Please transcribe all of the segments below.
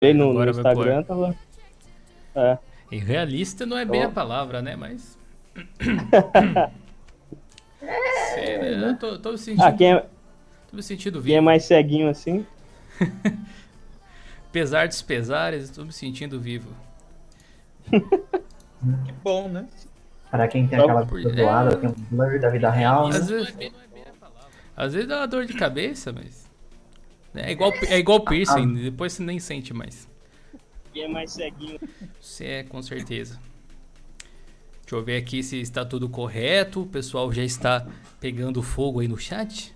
No, no Instagram tava. É. Irrealista não é bem a palavra, né? Mas. Sei, né? Eu tô, tô me sentindo. Ah, quem é... Tô me sentindo vivo. Quem é mais ceguinho assim? Apesar dos pesares, estou me sentindo vivo. que bom, né? Para quem tem aquela vida doada, é... tem um blur da vida real. Às, né? vezes, às vezes dá uma dor de cabeça, mas. É igual, é igual piercing, ah. depois você nem sente mais. Quem é mais ceguinho? Você é, com certeza. Deixa eu ver aqui se está tudo correto. O pessoal já está pegando fogo aí no chat.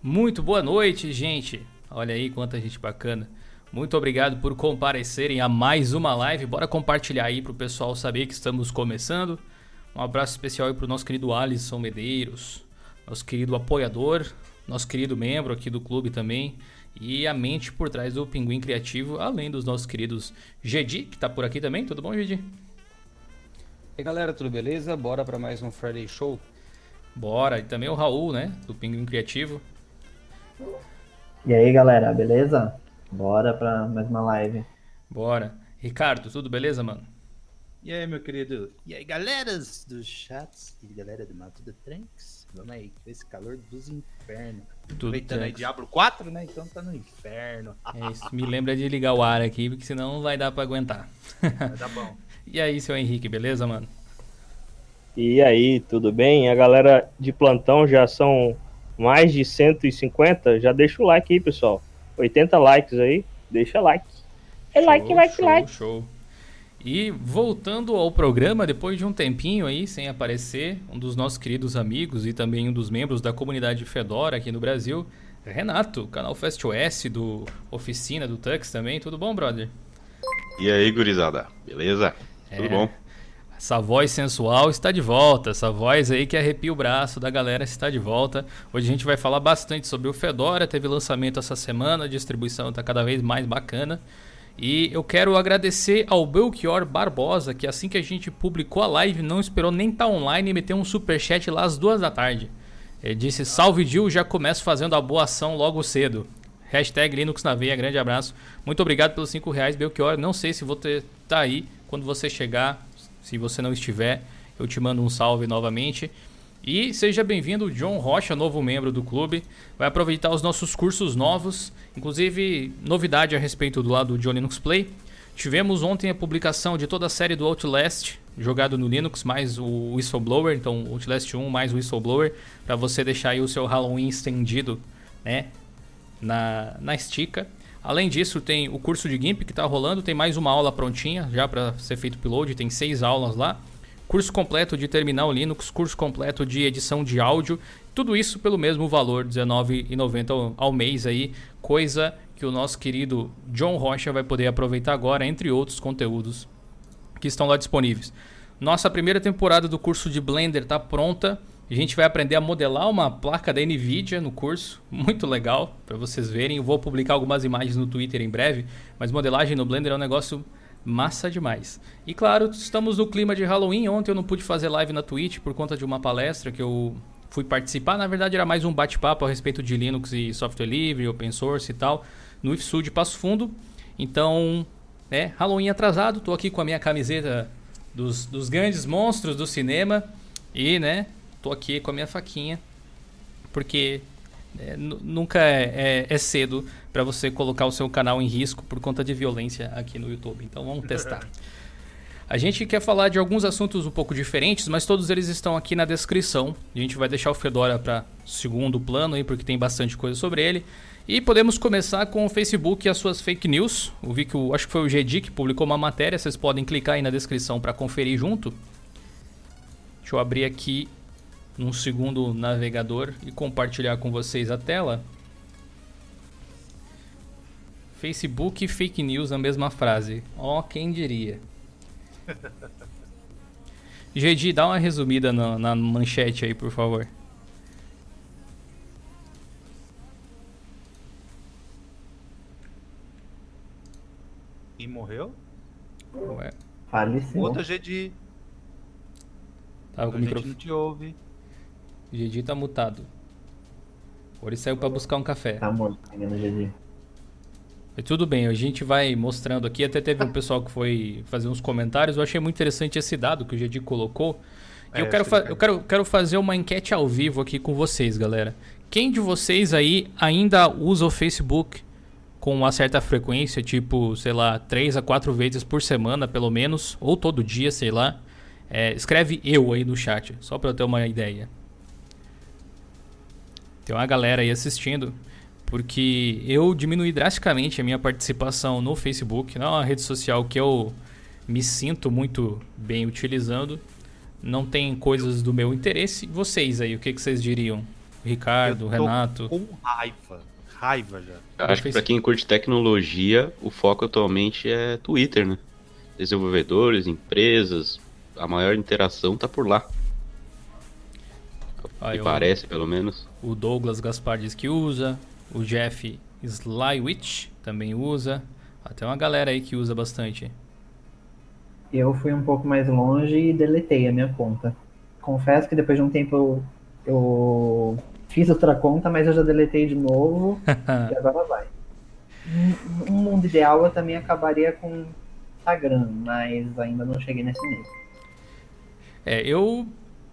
Muito boa noite, gente. Olha aí quanta gente bacana. Muito obrigado por comparecerem a mais uma live. Bora compartilhar aí para o pessoal saber que estamos começando. Um abraço especial aí para o nosso querido Alisson Medeiros, nosso querido apoiador, nosso querido membro aqui do clube também. E a mente por trás do Pinguim Criativo, além dos nossos queridos Gedi, que está por aqui também. Tudo bom, Gedi? E aí, galera, tudo beleza? Bora para mais um Friday Show? Bora. E também o Raul, né, do Pinguim Criativo. E aí, galera, beleza? Bora pra mais uma live. Bora. Ricardo, tudo beleza, mano? E aí, meu querido? E aí, galeras dos chats e galera do Mato do Tranks? Vamos aí, com esse calor dos infernos. Tudo Aproveitando aí Diablo 4, né? Então tá no inferno. É isso. Me lembra de ligar o ar aqui, porque senão não vai dar pra aguentar. Tá bom. e aí, seu Henrique, beleza, mano? E aí, tudo bem? A galera de plantão já são mais de 150. Já deixa o like aí, pessoal. 80 likes aí, deixa like. É show, like, like, show, like. Show. E voltando ao programa, depois de um tempinho aí sem aparecer, um dos nossos queridos amigos e também um dos membros da comunidade Fedora aqui no Brasil, Renato, canal Fast OS do Oficina do Tux também. Tudo bom, brother? E aí, gurizada? Beleza? É, Tudo bom? Essa voz sensual está de volta, essa voz aí que arrepia o braço da galera está de volta. Hoje a gente vai falar bastante sobre o Fedora, teve lançamento essa semana, a distribuição está cada vez mais bacana. E eu quero agradecer ao Belchior Barbosa, que assim que a gente publicou a live, não esperou nem estar tá online e meteu um super chat lá às duas da tarde. Ele disse: Salve Dil, já começo fazendo a boa ação logo cedo. Hashtag Linux na veia, grande abraço. Muito obrigado pelos 5 reais, Belchior. Não sei se vou estar tá aí quando você chegar. Se você não estiver, eu te mando um salve novamente. E seja bem-vindo, John Rocha, novo membro do clube. Vai aproveitar os nossos cursos novos, inclusive novidade a respeito do lado do John Linux Play. Tivemos ontem a publicação de toda a série do Outlast, jogado no Linux, mais o Whistleblower, então Outlast 1 mais o Whistleblower, para você deixar aí o seu Halloween estendido né, na, na estica. Além disso, tem o curso de GIMP que está rolando, tem mais uma aula prontinha já para ser feito upload, tem seis aulas lá. Curso completo de terminal Linux, curso completo de edição de áudio, tudo isso pelo mesmo valor, R$19,90 ao mês aí, coisa que o nosso querido John Rocha vai poder aproveitar agora, entre outros conteúdos que estão lá disponíveis. Nossa primeira temporada do curso de Blender está pronta. A gente vai aprender a modelar uma placa da Nvidia no curso, muito legal para vocês verem. Eu vou publicar algumas imagens no Twitter em breve, mas modelagem no Blender é um negócio massa demais. E claro, estamos no clima de Halloween. Ontem eu não pude fazer live na Twitch por conta de uma palestra que eu fui participar. Na verdade, era mais um bate-papo a respeito de Linux e software livre, open source e tal, no IFSU de Passo Fundo. Então, né, Halloween atrasado. Tô aqui com a minha camiseta dos, dos grandes monstros do cinema e, né, tô aqui com a minha faquinha, porque é, nunca é, é, é cedo para você colocar o seu canal em risco por conta de violência aqui no YouTube. Então vamos testar. A gente quer falar de alguns assuntos um pouco diferentes, mas todos eles estão aqui na descrição. A gente vai deixar o Fedora para segundo plano aí, porque tem bastante coisa sobre ele. E podemos começar com o Facebook e as suas fake news. Eu vi que o, acho que foi o GD que publicou uma matéria, vocês podem clicar aí na descrição para conferir junto. Deixa eu abrir aqui num segundo navegador e compartilhar com vocês a tela. Facebook e fake news na mesma frase. Ó, oh, quem diria. GD, dá uma resumida na, na manchete aí, por favor. E morreu? Ué. Faleceu. Outra GD. Tava com o microfone. não te ouve. Gedi tá mutado. Ou ele saiu pra buscar um café. Tá morto, menino Tudo bem, a gente vai mostrando aqui. Até teve um pessoal que foi fazer uns comentários. Eu achei muito interessante esse dado que o Gedi colocou. É, eu, quero, eu quero, quero fazer uma enquete ao vivo aqui com vocês, galera. Quem de vocês aí ainda usa o Facebook com uma certa frequência, tipo, sei lá, três a quatro vezes por semana, pelo menos, ou todo dia, sei lá? É, escreve eu aí no chat, só para eu ter uma ideia. Tem uma galera aí assistindo porque eu diminui drasticamente a minha participação no Facebook, não é uma rede social que eu me sinto muito bem utilizando. Não tem coisas do meu interesse. Vocês aí, o que, que vocês diriam? Ricardo, Renato? Com raiva. Raiva já. acho que para quem curte tecnologia, o foco atualmente é Twitter, né? Desenvolvedores, empresas, a maior interação tá por lá. Ah, Me parece, pelo menos. O Douglas Gaspar diz que usa. O Jeff Slywitch também usa. Até uma galera aí que usa bastante. Eu fui um pouco mais longe e deletei a minha conta. Confesso que depois de um tempo eu, eu fiz outra conta, mas eu já deletei de novo e agora vai. Um mundo ideal eu também acabaria com Instagram, mas ainda não cheguei nesse nível. É, eu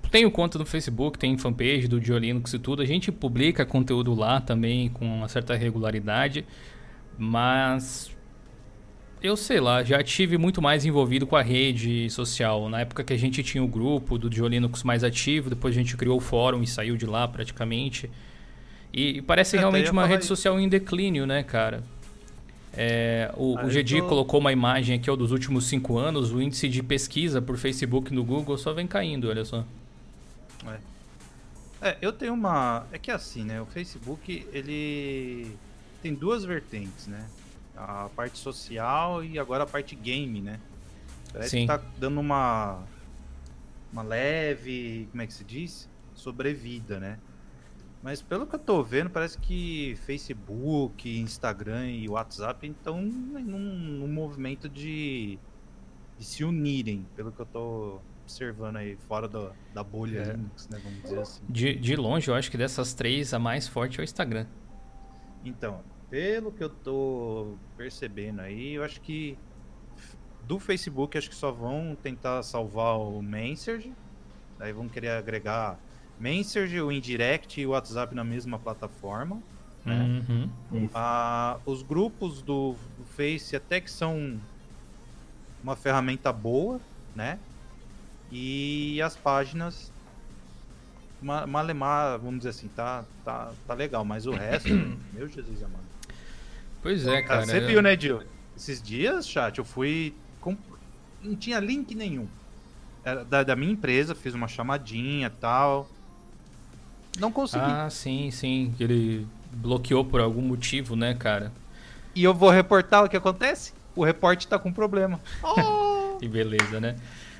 tenho conta no Facebook, tem fanpage do Diolinux e tudo. A gente publica conteúdo lá também com uma certa regularidade. Mas eu sei lá, já tive muito mais envolvido com a rede social. Na época que a gente tinha o grupo do Diolinux mais ativo, depois a gente criou o fórum e saiu de lá praticamente. E, parece é, realmente uma rede social em declínio, né, cara? É, o, o GD tô... colocou uma imagem aqui ó, dos últimos cinco anos. O índice de pesquisa por Facebook no Google só vem caindo, olha só. É. é, eu tenho uma. É que é assim, né? O Facebook ele tem duas vertentes, né? A parte social e agora a parte game, né? Parece Sim. que tá dando uma. Uma leve. Como é que se diz? Sobrevida, né? Mas pelo que eu tô vendo, parece que Facebook, Instagram e WhatsApp estão num, num movimento de, de se unirem, pelo que eu tô observando aí fora do, da bolha é. Linux, né? Vamos dizer assim. De, de longe, eu acho que dessas três, a mais forte é o Instagram. Então, pelo que eu tô percebendo aí, eu acho que do Facebook acho que só vão tentar salvar o Messenger. Aí vão querer agregar Messenger, o Indirect e o WhatsApp na mesma plataforma. Né? Uhum. Ah, os grupos do, do Face até que são uma ferramenta boa, né? E as páginas Malemar, vamos dizer assim, tá, tá, tá legal, mas o resto, meu Jesus amado. Pois é, cara. Você viu, né, Dil? Esses dias, chat, eu fui. Com... Não tinha link nenhum. Era da, da minha empresa, fiz uma chamadinha tal. Não consegui. Ah, sim, sim. Ele bloqueou por algum motivo, né, cara? E eu vou reportar o que acontece? O reporte tá com problema. Oh! que beleza, né?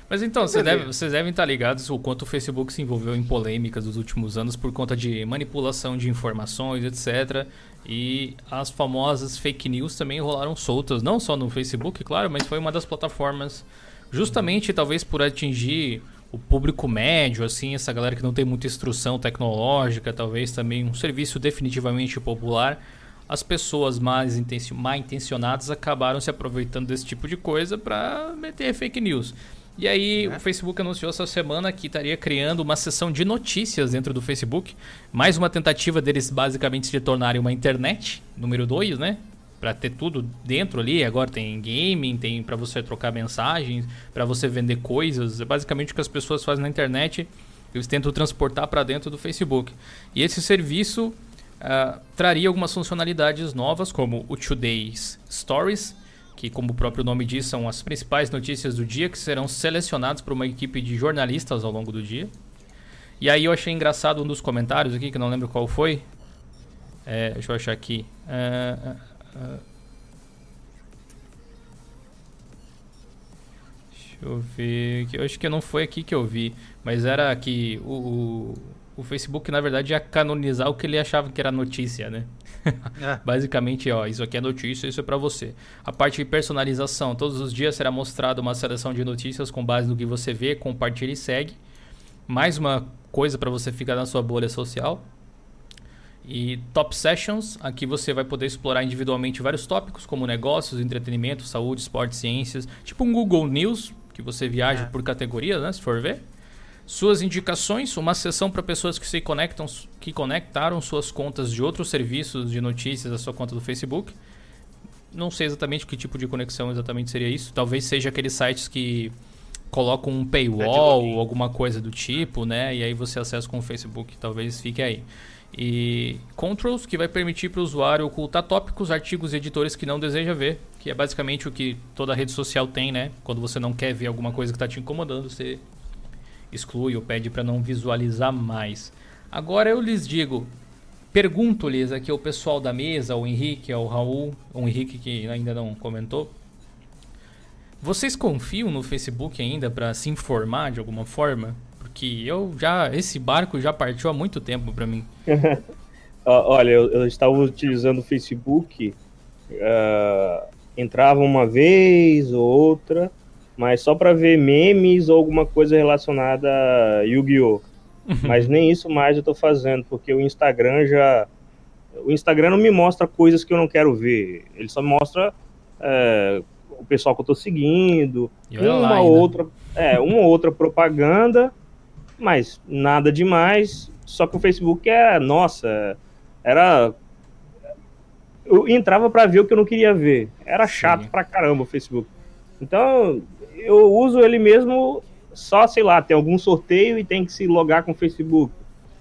Mas então, vocês, deve, vocês devem estar ligados o quanto o Facebook se envolveu em polêmicas nos últimos anos por conta de manipulação de informações, etc. E as famosas fake news também rolaram soltas, não só no Facebook, claro, mas foi uma das plataformas, justamente talvez por atingir o público médio, assim, essa galera que não tem muita instrução tecnológica, talvez também um serviço definitivamente popular. As pessoas mais mal intencionadas acabaram se aproveitando desse tipo de coisa para meter fake news. E aí é. o Facebook anunciou essa semana que estaria criando uma seção de notícias dentro do Facebook. Mais uma tentativa deles basicamente se tornarem uma internet, número 2, né? Para ter tudo dentro ali. Agora tem gaming, tem para você trocar mensagens, para você vender coisas. É basicamente o que as pessoas fazem na internet. Eles tentam transportar para dentro do Facebook. E esse serviço uh, traria algumas funcionalidades novas, como o Today's Stories que, como o próprio nome diz, são as principais notícias do dia que serão selecionados por uma equipe de jornalistas ao longo do dia. E aí eu achei engraçado um dos comentários aqui, que não lembro qual foi. É, deixa eu achar aqui. É, é, é. deixa eu ver. Eu acho que não foi aqui que eu vi. Mas era que o, o Facebook, na verdade, ia canonizar o que ele achava que era notícia, né? É. Basicamente, ó, isso aqui é notícia, isso é para você. A parte de personalização, todos os dias será mostrada uma seleção de notícias com base no que você vê, compartilha e segue. Mais uma coisa para você ficar na sua bolha social. E Top Sessions, aqui você vai poder explorar individualmente vários tópicos, como negócios, entretenimento, saúde, esporte, ciências. Tipo um Google News, que você viaja É. por categoria, né? Se for ver. Suas indicações, uma sessão para pessoas que se conectam, que conectaram suas contas de outros serviços de notícias à sua conta do Facebook. Não sei exatamente que tipo de conexão exatamente seria isso. Talvez seja aqueles sites que colocam um paywall ou alguma coisa do tipo, né? E aí você acessa com o Facebook, talvez fique aí. E Controls, que vai permitir para o usuário ocultar tópicos, artigos e editores que não deseja ver, que é basicamente o que toda rede social tem, né? Quando você não quer ver alguma coisa que está te incomodando, você exclui ou pede para não visualizar mais. Agora eu lhes digo, pergunto-lhes aqui ao pessoal da mesa, ao Henrique, ao Raul, o Henrique que ainda não comentou. Vocês confiam no Facebook ainda para se informar de alguma forma? Porque eu já esse barco já partiu há muito tempo para mim. Ó, Olha, eu, eu estava utilizando o Facebook, ah, entrava uma vez ou outra, mas só para ver memes ou alguma coisa relacionada a Yu-Gi-Oh! Mas nem isso mais eu tô fazendo, porque o Instagram já. O Instagram não me mostra coisas que eu não quero ver. Ele só mostra é, o pessoal que eu tô seguindo, E uma ainda. outra, é, uma outra propaganda, mas nada demais. Só que o Facebook é, nossa, era eu entrava pra ver o que eu não queria ver. Era chato Sim. pra caramba o Facebook. Então, eu uso ele mesmo só, sei lá, tem algum sorteio e tem que se logar com o Facebook.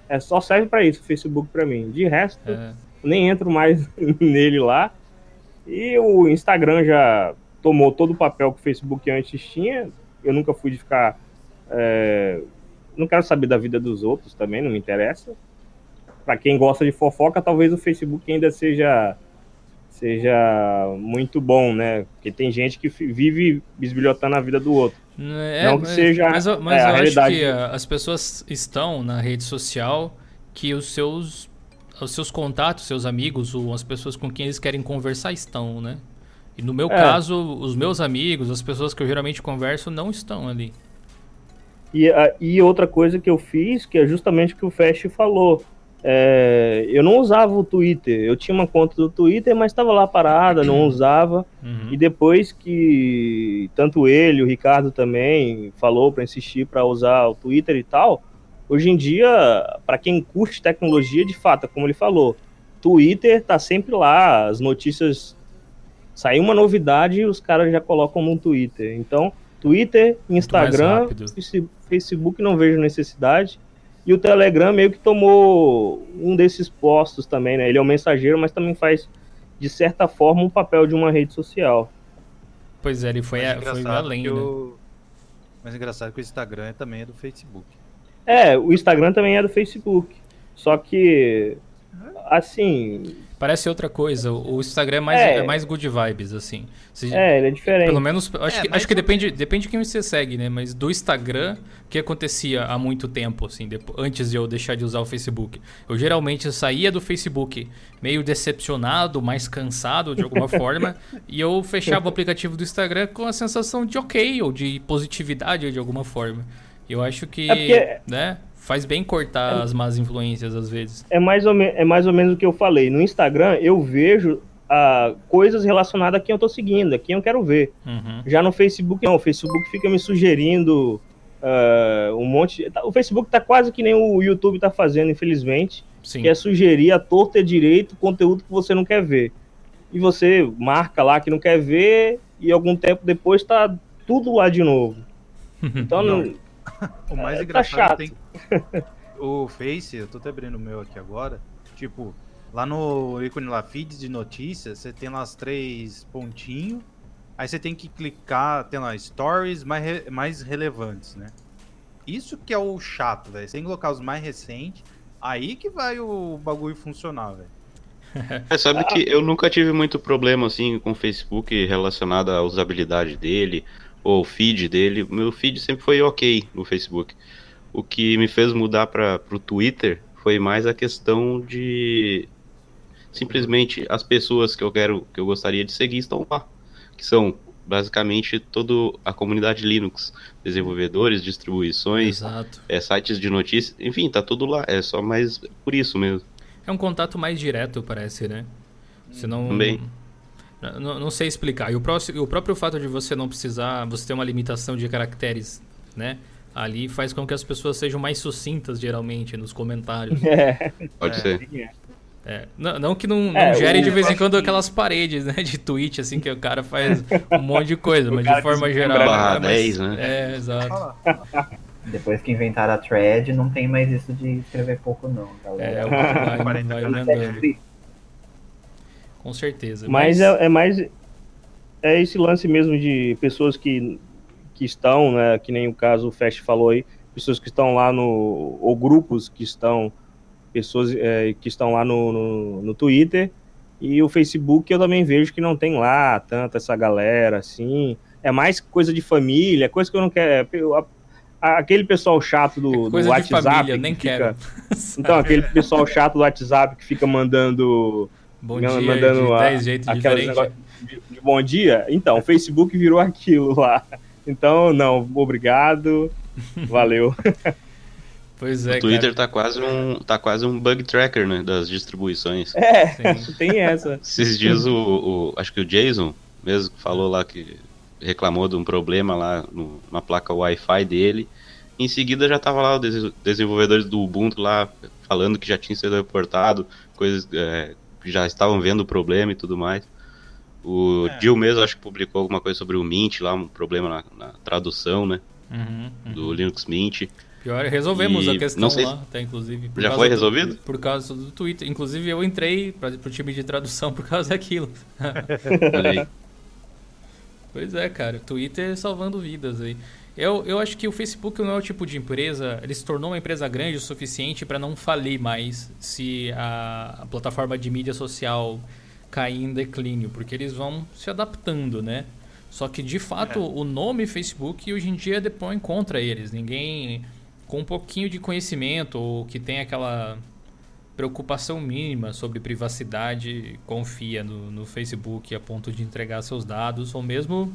É só serve pra isso o Facebook pra mim. De resto, É, nem entro mais nele lá. E o Instagram já tomou todo o papel que o Facebook antes tinha. Eu nunca fui de ficar. é, Não quero saber da vida dos outros também, não me interessa. Para quem gosta de fofoca, talvez o Facebook ainda seja seja muito bom, né? Porque tem gente que vive bisbilhotando a vida do outro. É, Não que seja, mas, mas é, a eu acho realidade. que ah, as pessoas estão na rede social que os seus os seus contatos, seus amigos, ou as pessoas com quem eles querem conversar estão, né? E no meu É. caso, os meus amigos, as pessoas que eu geralmente converso não estão ali. E, a- e outra coisa que eu fiz, que é justamente o que o Fast falou. É, eu não usava o Twitter. Eu tinha uma conta do Twitter, mas estava lá parada, não usava. Uhum. E depois que tanto ele, o Ricardo também, falou para insistir para usar o Twitter e tal, hoje em dia, para quem curte tecnologia, de fato, como ele falou, Twitter tá sempre lá, as notícias saiu uma novidade e os caras já colocam no Twitter. Então, Twitter, Instagram, Facebook não vejo necessidade. E o Telegram meio que tomou um desses postos também, né? Ele é um mensageiro, mas também faz de certa forma um papel de uma rede social. Pois é, ele foi, Mas a- foi engraçado além, né? o- Mas engraçado que o Instagram também é do Facebook. É, o Instagram também é do Facebook. Só que, assim, Parece outra coisa. O Instagram é mais, É. é mais good vibes, assim. Se- é, ele é diferente. Pelo menos, acho, É, que, acho que depende, depende de quem você segue, né? Mas do Instagram, o que acontecia há muito tempo, assim, depo- antes de eu deixar de usar o Facebook? Eu geralmente saía do Facebook meio decepcionado, mais cansado de alguma forma, e eu fechava o aplicativo do Instagram com a sensação de ok, ou de positividade de alguma forma. Eu acho que, É porque- né, faz bem cortar as más influências às vezes. É mais, ou me- é mais ou menos o que eu falei. No Instagram, eu vejo ah, coisas relacionadas a quem eu tô seguindo, a quem eu quero ver. Uhum. Já no Facebook, não. O Facebook fica me sugerindo ah, um monte. de- O Facebook tá quase que nem o YouTube tá fazendo, infelizmente. Sim. que é sugerir a torta e a direito conteúdo que você não quer ver. E você marca lá que não quer ver e algum tempo depois tá tudo lá de novo. Então, Não. não- O mais É, tá engraçado chato. tem. O Face, eu tô até abrindo o meu aqui agora. Tipo, lá no ícone lá, feeds de notícias, você tem lá as três pontinhos. Aí você tem que clicar, tem lá stories mais, mais relevantes, né? Isso que é o chato, velho. Que colocar os mais recentes. Aí que vai o bagulho funcionar, velho. É, sabe que eu nunca tive muito problema assim com o Facebook relacionado à usabilidade dele ou o feed dele. Meu feed sempre foi ok no Facebook. O que me fez mudar para o Twitter foi mais a questão de simplesmente as pessoas que eu quero, que eu gostaria de seguir estão lá, que são basicamente toda a comunidade Linux, desenvolvedores, distribuições, é, sites de notícias, enfim, tá tudo lá. É só mais por isso mesmo. É um contato mais direto, parece, né? Você não. Também. Não, não sei explicar. E o, próximo, o próprio fato de você não precisar, você ter uma limitação de caracteres, né? Ali faz com que as pessoas sejam mais sucintas, geralmente, nos comentários. É, Pode É. ser. É, não, não que não, não É, gere de vez em quando que- aquelas paredes, né? De tweet, assim, que o cara faz um monte de coisa, mas de forma geral. barra é mais- 10, né? É, exato. Depois que inventaram a thread, não tem mais isso de escrever pouco, não, É, galera. vai, vai, 40 vai aumentando. Com certeza. mas é, é mais. É esse lance mesmo de pessoas que, que estão, né? Que nem o caso o Fast falou aí, pessoas que estão lá no. ou grupos que estão. Pessoas é, que estão lá no, no, no Twitter. E o Facebook eu também vejo que não tem lá tanta essa galera, assim. É mais coisa de família, coisa que eu não quero. eu- a- aquele pessoal chato do, do É Coisa de WhatsApp. família, que nem fica- quero. Então, aquele pessoal chato do WhatsApp que fica mandando Bom Não, dia mandando de a- 10 jeitos diferentes. de, de bom dia. Então, o Facebook virou aquilo lá. Então, não, obrigado, valeu. Pois é, o Twitter cara. tá quase um tá quase um bug tracker, né, das distribuições. É, Sim. tem essa. Esses dias o, o- acho que o Jason mesmo falou lá que reclamou de um problema lá no- na placa Wi-Fi dele. Em seguida já tava lá os des- desenvolvedores do Ubuntu lá falando que já tinha sido reportado, coisas é, que já estavam vendo o problema e tudo mais. O É. Mesmo acho que publicou alguma coisa sobre o Mint lá, um problema na, na tradução, né, Uhum, uhum. do Linux Mint. Pior, resolvemos E a questão não sei lá, até inclusive. Já foi do- resolvido? por causa do Twitter. Inclusive eu entrei para o time de tradução por causa daquilo. Olha aí. Pois é, cara. Twitter salvando vidas aí. Eu, eu acho que o Facebook não é o tipo de empresa. Ele se tornou uma empresa grande o suficiente para não falir mais se a, a plataforma de mídia social cair em declínio, porque eles vão se adaptando, né? Só que de fato o nome Facebook hoje em dia depõe contra eles. Ninguém com um pouquinho de conhecimento ou que tem aquela preocupação mínima sobre privacidade confia no, no Facebook a ponto de entregar seus dados ou mesmo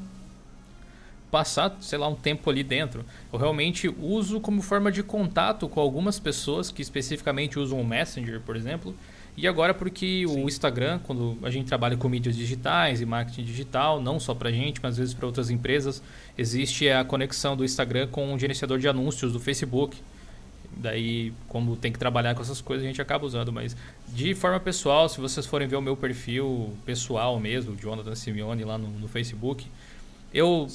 passar, sei lá, um tempo ali dentro. Eu realmente uso como forma de contato com algumas pessoas que especificamente usam o Messenger, por exemplo. E agora porque o Instagram, quando a gente trabalha com mídias digitais e marketing digital, não só pra gente, mas às vezes para outras empresas, existe a conexão do Instagram com o gerenciador de anúncios do Facebook. Daí, como tem que trabalhar com essas coisas, a gente acaba usando. Mas de forma pessoal, se vocês forem ver o meu perfil pessoal mesmo, Jonathan Simeone, lá no, no Facebook, eu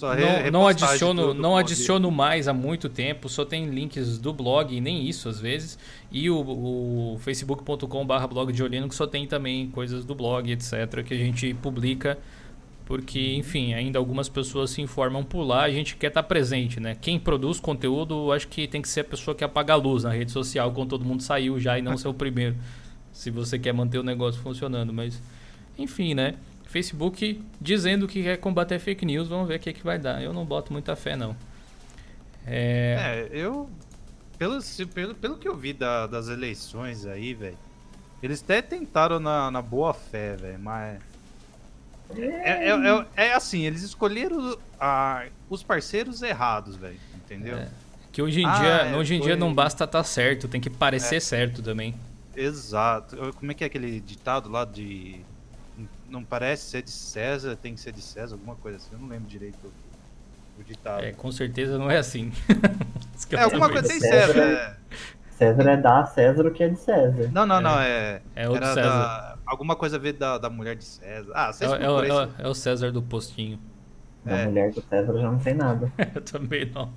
não, não adiciono, não adiciono mais há muito tempo, só tem links do blog, e nem isso às vezes. E o, o facebook.com.br blog de Olino, que só tem também coisas do blog, etc., que a gente publica. Porque, enfim, ainda algumas pessoas se informam por lá, a gente quer estar presente, né? Quem produz conteúdo, acho que tem que ser a pessoa que apaga a luz na rede social quando todo mundo saiu já e não ser o primeiro. Se você quer manter o negócio funcionando, mas enfim, né? Facebook dizendo que quer combater fake news, vamos ver o que, que vai dar. Eu não boto muita fé, não. É, É, eu. Pelo, pelo, pelo que eu vi da- das eleições aí, velho. Eles até tentaram na, na boa fé, velho, mas. É, é, é- é assim, eles escolheram a- os parceiros errados, velho. Entendeu? É. que hoje em Ah, dia, é, hoje em dia foi- não basta estar certo, tem que parecer certo também. Exato. Como é que é aquele ditado lá de. Não parece ser de César, tem que ser de César, alguma coisa assim. Eu não lembro direito o, o ditado. É, com certeza não é assim. É, alguma coisa tem sei. César. é- César é dar a César o que é de César. Não, não, não. É, É outro César. da- alguma coisa a ver da, da mulher de César. Ah, É, vocês o- é, é o- é o César do postinho. Da É. mulher do César eu já não sei nada. Eu também não.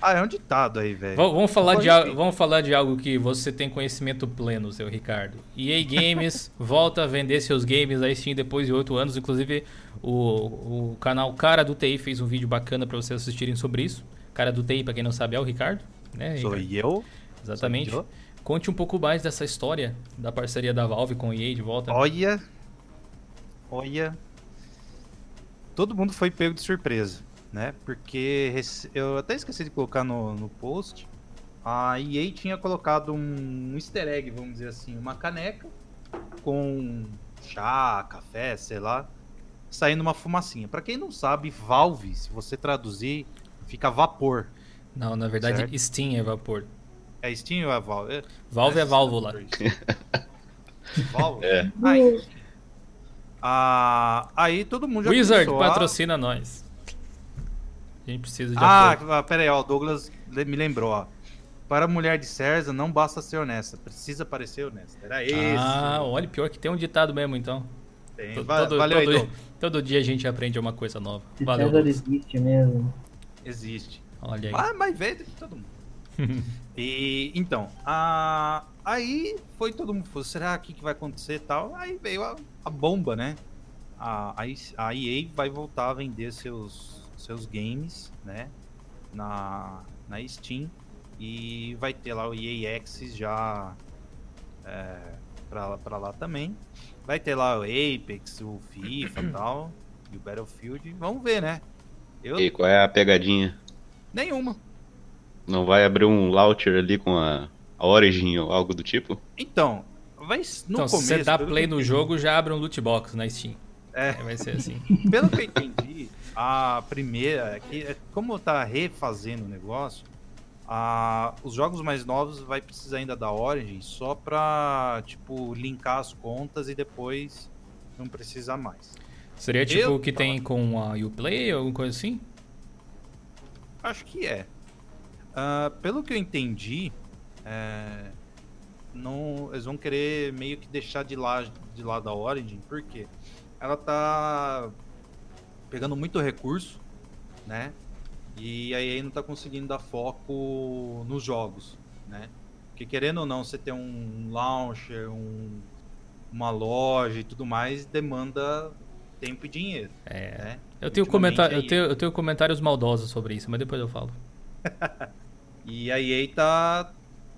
Ah, é um ditado aí, velho. Vamos, vamos falar de, al- vamos falar de algo que você tem conhecimento pleno, seu Ricardo. EA Games volta a vender seus games na Steam depois de 8 anos. Inclusive, o, o canal Cara do TI fez um vídeo bacana para vocês assistirem sobre isso. Cara do TI, para quem não sabe, é o Ricardo. Né, Sou Ricardo? eu. Exatamente. Sou eu. Conte um pouco mais dessa história da parceria da Valve com o EA de volta. Olha. Olha. Todo mundo foi pego de surpresa, né? Porque eu até esqueci de colocar no, no post. A EA tinha colocado um easter egg, vamos dizer assim, uma caneca com chá, café, sei lá, saindo uma fumacinha. Pra quem não sabe, Valve, se você traduzir, fica vapor. Não, na verdade, Certo. Steam é vapor. É Steam ou é Valve? É- Valve é válvula. Valve? É. Aí, aí todo mundo já Wizard, começou a- patrocina nós. A gente precisa de Ah, apoio. pera aí, ó, o Douglas me lembrou, ó. Para a mulher de Cerza, não basta ser honesta, precisa parecer honesta. Era esse. Ah, olha, pior que tem um ditado mesmo, então. Tem. Todo, Valeu aí, todo- Douglas. todo dia a gente aprende uma coisa nova. Se Valeu. César Douglas. existe mesmo. Existe. Olha aí. Ah, mas veio de todo mundo. e então, a... aí foi todo mundo falou, será que, que vai acontecer e tal? Aí veio a, a bomba, né? A, a, a EA vai voltar a vender seus, seus games, né? Na, na Steam. E vai ter lá o EA Access já é, pra, pra lá também. Vai ter lá o Apex, o FIFA e tal. E o Battlefield. Vamos ver, né? Eu. E qual é a pegadinha? Nenhuma. Não vai abrir um launcher ali com a, a Origin ou algo do tipo? Então, vai no então, se começo. você dá play no jogo, já abre um loot box na Steam. É. Vai ser assim. Pelo que eu entendi, a primeira, é que é- como tá refazendo o negócio, a, os jogos mais novos vai precisar ainda da Origin só pra, tipo, linkar as contas e depois não precisa mais. Seria tipo o que tem com a Uplay ou alguma coisa assim? Acho que é. Ah, pelo que eu entendi, é, não, eles vão querer meio que deixar de, lá, de lado a Origin, porque ela tá pegando muito recurso, né? E aí aí não tá conseguindo dar foco nos jogos, né? Porque querendo ou não, você ter um launcher, um, uma loja e tudo mais, demanda tempo e dinheiro, É. né? Eu tenho, comentar, eu, aí- tenho, eu tenho comentários maldosos sobre isso, mas depois eu falo. E a EA tá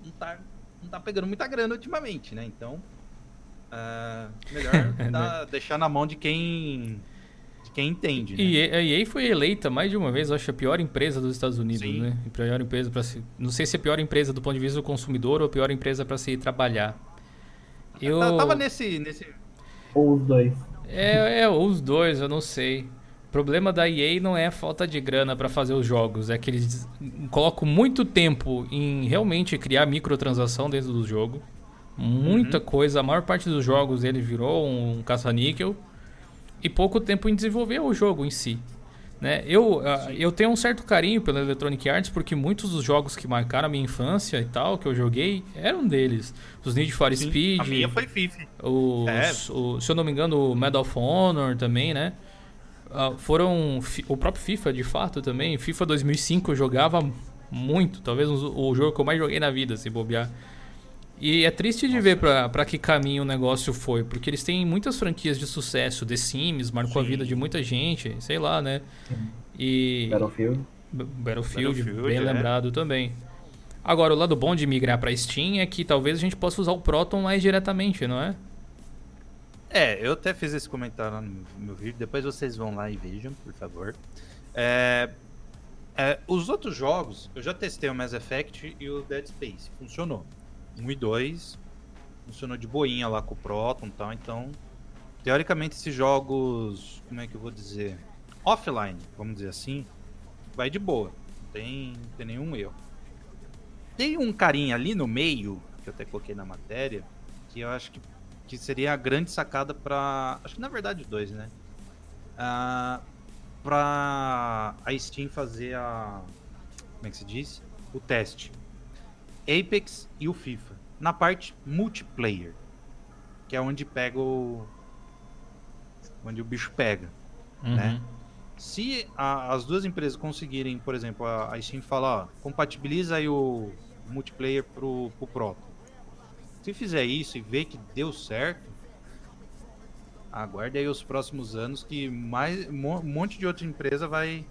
não, tá. não tá pegando muita grana ultimamente, né? Então. ah, melhor dar- deixar na mão de quem. Quem entende, né? E a EA foi eleita mais de uma vez, eu acho, a pior empresa dos Estados Unidos, Sim. né? A pior empresa para se... Não sei se é a pior empresa do ponto de vista do consumidor ou a pior empresa para se trabalhar. Eu... Tá- Tava nesse. nesse... Ou os dois. É, é, ou os dois, eu não sei. O problema da EA não é a falta de grana para fazer os jogos, é que eles colocam muito tempo em realmente criar microtransação dentro do jogo. Muita coisa, a maior parte dos jogos ele virou um caça-níquel e pouco tempo em desenvolver o jogo em si. Né? Eu, ah, eu tenho um certo carinho pela Electronic Arts porque muitos dos jogos que marcaram a minha infância e tal, que eu joguei, eram deles. Os Need for Sim, Speed, A minha foi FIFA. os, É. o- se eu não me engano, o Medal of Honor também, né? Ah, foram o próprio FIFA, de fato, também. FIFA 2005 eu jogava muito, talvez o jogo que eu mais joguei na vida, se bobear. E é triste de ver pra, pra que caminho o negócio foi, porque eles têm muitas franquias de sucesso. The Sims marcou a Sim. vida de muita gente, sei lá, né? E Battlefield. B- Battlefield, Battlefield, bem é. lembrado também. Agora, o lado bom de migrar pra Steam é que talvez a gente possa usar o Proton mais diretamente, não é? É, eu até fiz esse comentário lá no meu vídeo, depois vocês vão lá e vejam, por favor. É, é, os outros jogos, eu já testei o Mass Effect e o Dead Space, funcionou. 1 e 2, funcionou de boinha lá com o Proton e tal, então, teoricamente esses jogos, como é que eu vou dizer, offline, vamos dizer assim, vai de boa, não tem, não tem nenhum erro. Tem um carinha ali no meio, que eu até coloquei na matéria, que eu acho que que seria a grande sacada pra. Acho que na verdade dois, né? Ah, pra a Steam fazer a. Como é que se diz? O teste. Apex e o FIFA. Na parte multiplayer. Que é onde pega o. Onde o bicho pega. Né? Se a- as duas empresas conseguirem, por exemplo, a, a Steam falar, ó, compatibiliza aí o multiplayer pro, pro Proton. Se fizer isso e ver que deu certo, aguarde aí os próximos anos que mais um monte de outra empresa vai.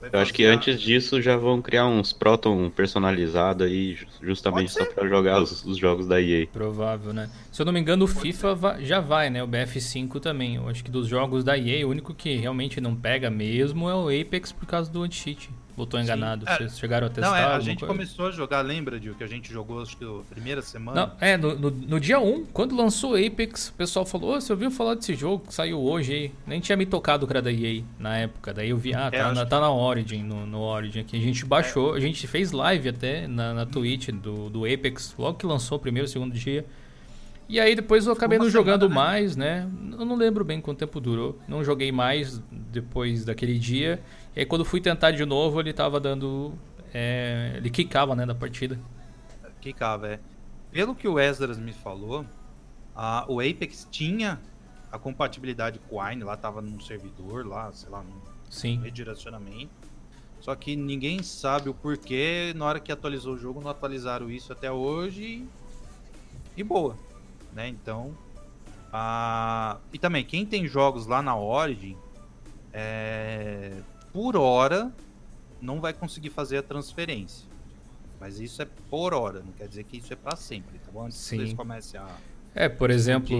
Vai Eu acho que antes disso já vão criar uns Proton personalizados aí, ju- justamente só pra jogar os, os jogos da EA. Provável, né? Se eu não me engano, o FIFA va- já vai, né? O BF5 também. Eu acho que dos jogos da EA, o único que realmente não pega mesmo é o Apex por causa do anti-cheat. Ou tô enganado? É, Vocês chegaram a testar? Não, é, a gente coisa? começou a jogar, lembra, Dio, que a gente jogou acho que a primeira semana? Não, é, no, no, no dia 1, quando lançou Apex, o pessoal falou, "Ô, você ouviu falar desse jogo que saiu hoje aí? Nem tinha me tocado que era da EA na época. Daí eu vi, ah, É, tá, acho na, que- tá na Origin, no, no Origin aqui. A gente baixou, a gente fez live até na, na Twitch do, do Apex, logo que lançou o primeiro, segundo dia. E aí depois eu acabei uma não jogando semana, né? mais, né? Eu não lembro bem quanto tempo durou. Não joguei mais depois daquele dia. E aí quando fui tentar de novo, ele tava dando... é, ele quicava, né, da partida. Que cava, é. Pelo que o Esdras me falou, a- o Apex tinha a compatibilidade com o Wine, lá tava num servidor, lá, sei lá, num Sim. redirecionamento. Só que ninguém sabe o porquê, na hora que atualizou o jogo, não atualizaram isso até hoje e, e boa, né? Então, a... e também, quem tem jogos lá na Origin, é... por hora, não vai conseguir fazer a transferência. Mas isso é por hora, não quer dizer que isso é pra sempre, tá bom? Antes que Sim. vocês comecem a... É, por exemplo,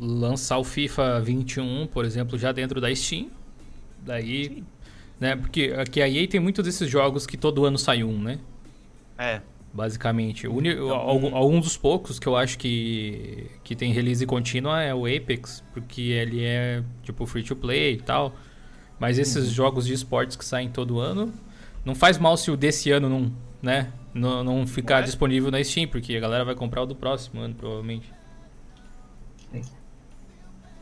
lançar o FIFA 21, por exemplo, já dentro da Steam. Daí, Sim. né, porque aqui a EA tem muitos desses jogos que todo ano sai um, né? É, Basicamente. O Então, algum, algum dos poucos que eu acho que, que tem release contínua é o Apex, porque ele é tipo free to play e tal. Mas esses Uhum. jogos de esportes que saem todo ano, não faz mal se o desse ano não, né, não, não ficar é? disponível na Steam, porque a galera vai comprar o do próximo ano, provavelmente.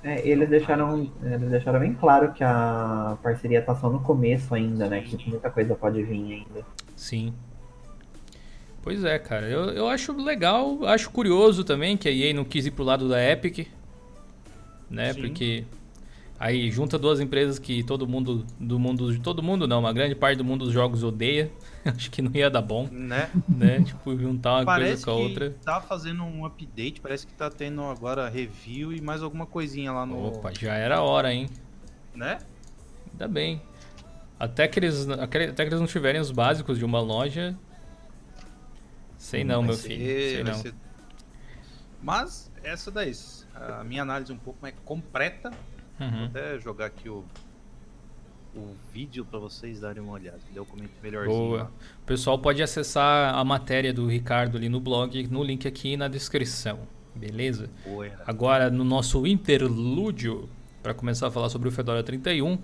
É, eles deixaram, eles deixaram bem claro que a parceria tá só no começo ainda, né? Que muita coisa pode vir ainda. Sim. Pois é, cara. Eu, eu acho legal, acho curioso também que a EA não quis ir pro lado da Epic. Né? Sim. Porque aí junta duas empresas que todo mundo do mundo, todo mundo não, uma grande parte do mundo dos jogos odeia. acho que não ia dar bom, né? né? tipo, juntar uma Parece coisa com a que outra. tá fazendo um update, parece que tá tendo agora review e mais alguma coisinha lá no. Opa, já era a hora, hein? Né? Ainda bem. Até que eles, até que eles não tiverem os básicos de uma loja. Sei não, Vai meu ser- filho. Sei não. ser- Mas essa daí, a minha análise um pouco mais completa. Vou Uhum. até jogar aqui o, o vídeo pra vocês darem uma olhada. Eu comento melhorzinho. Boa. lá. O pessoal pode acessar a matéria do Ricardo ali no blog, no link aqui na descrição. Beleza? Boa. Agora, no nosso interlúdio, para começar a falar sobre o Fedora 31,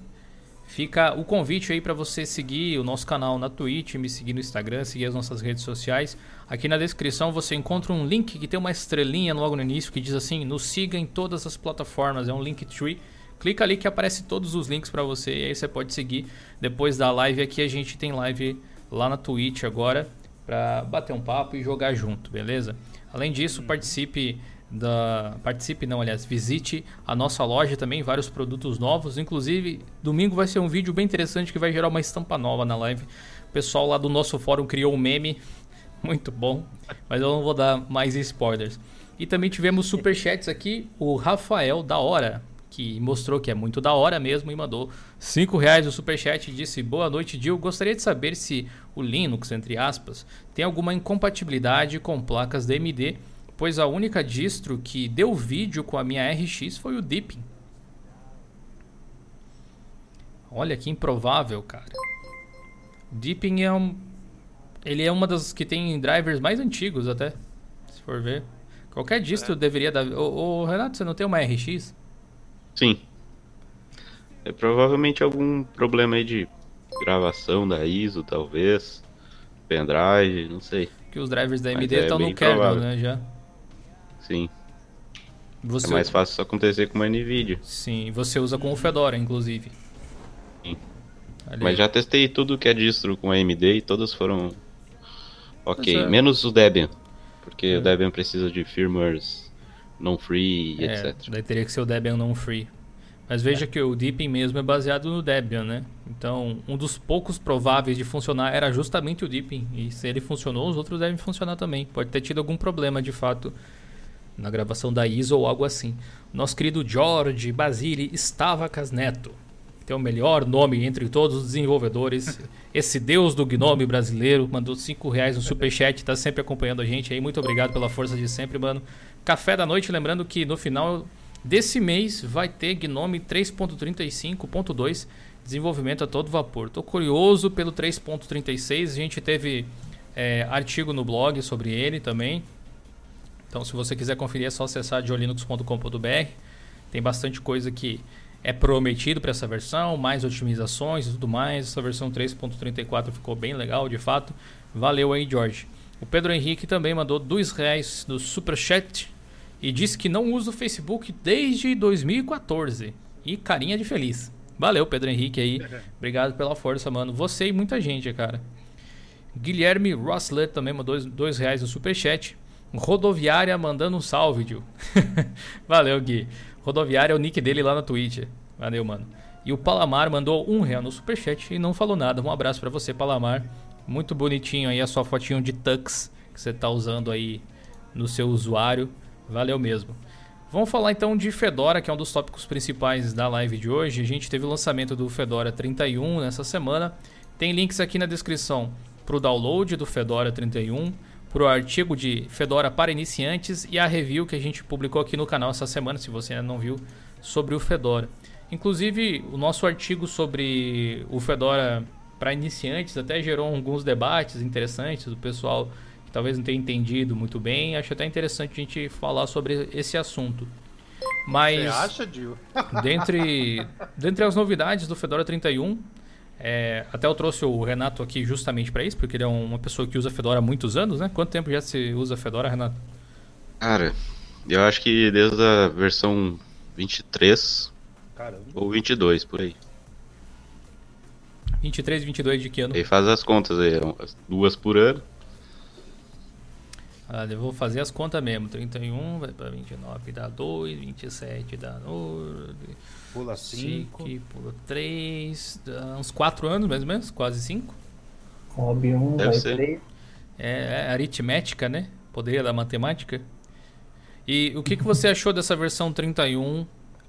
fica o convite aí para você seguir o nosso canal na Twitch, me seguir no Instagram, seguir as nossas redes sociais. Aqui na descrição você encontra um link que tem uma estrelinha logo no início que diz assim: nos siga em todas as plataformas. É um link tree. Clica ali que aparece todos os links para você e aí você pode seguir. Depois da live aqui, a gente tem live lá na Twitch agora para bater um papo e jogar junto, beleza? Além disso, participe da participe não, aliás, visite a nossa loja também, vários produtos novos, inclusive domingo vai ser um vídeo bem interessante que vai gerar uma estampa nova na live. O pessoal lá do nosso fórum criou um meme muito bom, mas eu não vou dar mais spoilers. E também tivemos superchats aqui, o Rafael da Hora, que mostrou que é muito da hora mesmo e mandou 5 reais o superchat e disse Boa noite, Dil. Gostaria de saber se o Linux, entre aspas, tem alguma incompatibilidade com placas da AMD, pois a única distro que deu vídeo com a minha RX foi o Deepin. Olha que improvável, cara. Deepin é um. Ele é uma das que tem drivers mais antigos até. Se for ver. Qualquer distro deveria dar. Ô, ô, Renato, você não tem uma RX? Sim. É provavelmente algum problema aí de gravação da ISO, talvez. Pendrive, não sei. Que os drivers da AMD é estão no bem kernel, provável. né? Já. Sim. Você, É mais fácil isso acontecer com uma NVIDIA. Sim, você usa com o Fedora, inclusive. Sim. Olha Mas já testei tudo que é distro com AMD e todas foram ok. É- Menos o Debian. Porque É. o Debian precisa de firmwares non-free É, etc. daí teria que ser o Debian não free. Mas veja que o Deepin mesmo é baseado no Debian, né? Então, um dos poucos prováveis de funcionar era justamente o Deepin. E se ele funcionou, os outros devem funcionar também. Pode ter tido algum problema, de fato, na gravação da ISO ou algo assim. Nosso querido George Basile Stavacas Neto. que Tem o melhor nome entre todos os desenvolvedores. Esse deus do gnome brasileiro mandou 5 reais no superchat, tá sempre acompanhando a gente aí. Muito obrigado pela força de sempre, mano. Café da noite, lembrando que no final Desse mês vai ter Gnome 3.35.2 desenvolvimento a todo vapor. Estou curioso pelo 3.36, a gente teve é, artigo no blog sobre ele também. Então, se você quiser conferir, é só acessar diolinux.com.br. Tem bastante coisa que é prometido para essa versão, mais otimizações e tudo mais. Essa versão 3.34 ficou bem legal, de fato. Valeu aí, George. O Pedro Henrique também mandou dois reais no Superchat e disse que não usa o Facebook desde 2014. E carinha de feliz. Valeu, Pedro Henrique aí. Obrigado pela força, mano. Você e muita gente, cara. Guilherme Rossler também mandou dois reais no superchat. Rodoviária mandando um salve, Gil. Valeu, Gui. Rodoviária é o nick dele lá na Twitch. Valeu, mano. E o Palamar mandou um real no superchat e não falou nada. Um abraço para você, Palamar. Muito bonitinho aí a sua fotinho de tux que você tá usando aí no seu usuário. Valeu mesmo. Vamos falar então de Fedora, que é um dos tópicos principais da live de hoje. A gente teve o lançamento do Fedora 31 nessa semana. Tem links aqui na descrição para o download do Fedora 31, para o artigo de Fedora para iniciantes e a review que a gente publicou aqui no canal essa semana, se você ainda não viu, sobre o Fedora. Inclusive, o nosso artigo sobre o Fedora para iniciantes até gerou alguns debates interessantes do pessoal talvez não tenha entendido muito bem. Acho até interessante a gente falar sobre esse assunto. Mas. Você acha, Dio? dentre, dentre as novidades do Fedora 31, é, até eu trouxe o Renato aqui justamente para isso, porque ele é uma pessoa que usa Fedora há muitos anos, né? Quanto tempo já se usa Fedora, Renato? Cara, eu acho que desde a versão 23 Caramba. ou 22, por aí. 23 e 22 de que ano? Aí faz as contas aí, duas por ano. Ah, eu vou fazer as contas mesmo. 31 vai para 29 dá 2, 27 dá 9. Pula 5. Pula 3. Dá uns 4 anos mais ou menos, quase 5. Sobe 1, vai 3. É, é aritmética, né? Poderia da matemática. E o que, que você achou dessa versão 31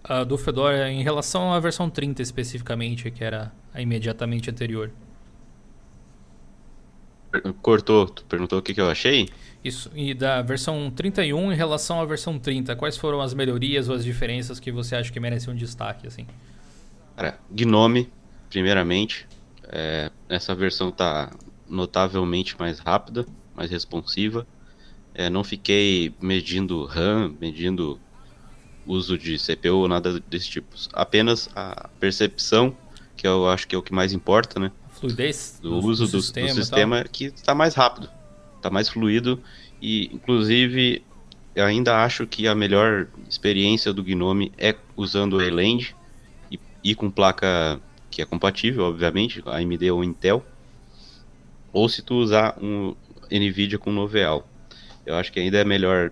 uh, do Fedora em relação à versão 30 especificamente, que era a imediatamente anterior? Cortou, tu perguntou o que, que eu achei? Isso, e da versão 31 em relação à versão 30, quais foram as melhorias ou as diferenças que você acha que merecem um destaque, assim? Cara, Gnome, primeiramente, é, essa versão tá notavelmente mais rápida, mais responsiva. É, não fiquei medindo RAM, medindo uso de CPU ou nada desse tipo. Apenas a percepção, que eu acho que é o que mais importa, né? Fluidez do, do uso do, sistema, do sistema que está mais rápido tá mais fluido e inclusive eu ainda acho que a melhor experiência do Gnome é usando o Eland e, e com placa que é compatível, obviamente, AMD ou Intel, ou se tu usar um Nvidia com Noveal. Eu acho que ainda é a melhor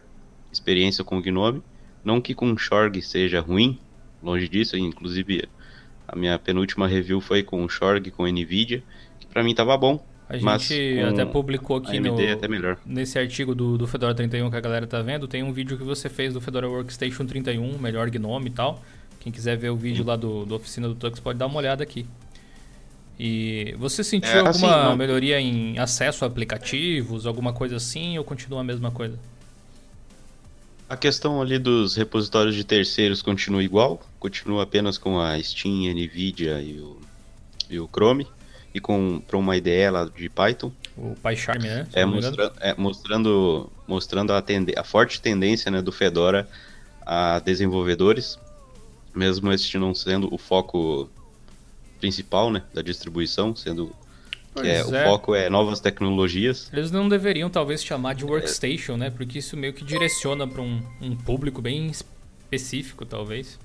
experiência com o Gnome, não que com o Shorg seja ruim, longe disso, inclusive a minha penúltima review foi com o Shorg com Nvidia, que para mim tava bom, a gente até publicou aqui no, é nesse artigo do, do Fedora 31 que a galera tá vendo, tem um vídeo que você fez do Fedora Workstation 31, melhor Gnome e tal. Quem quiser ver o vídeo lá do, do oficina do Tux pode dar uma olhada aqui. E você sentiu é, assim, alguma não... melhoria em acesso a aplicativos, alguma coisa assim, ou continua a mesma coisa? A questão ali dos repositórios de terceiros continua igual, continua apenas com a Steam, a Nvidia e o, e o Chrome e com para uma IDE lá de Python. O PyCharm, né? É, mostra, é, mostrando, mostrando a, a forte tendência né, do Fedora a desenvolvedores, mesmo este não sendo o foco principal né, da distribuição, sendo que é, é. o foco é novas tecnologias. Eles não deveriam talvez chamar de workstation, é. né? Porque isso meio que direciona para um, um público bem específico, talvez.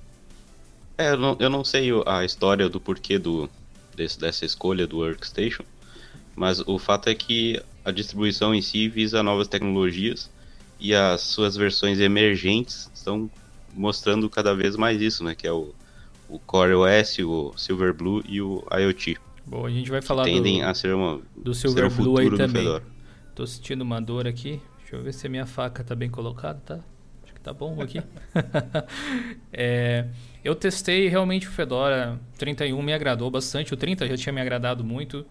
É, eu não, eu não sei a história do porquê do, desse, dessa escolha do Workstation, mas o fato é que a distribuição em si visa novas tecnologias e as suas versões emergentes estão mostrando cada vez mais isso, né? Que é o, o Core OS, o Silverblue e o IoT. Bom, a gente vai falar tendem do, a ser uma, do Silverblue aí também. Tô sentindo uma dor aqui. Deixa eu ver se a minha faca tá bem colocada, tá? Acho que tá bom aqui. é, eu testei realmente o Fedora 31, me agradou bastante. O 30 já tinha me agradado muito.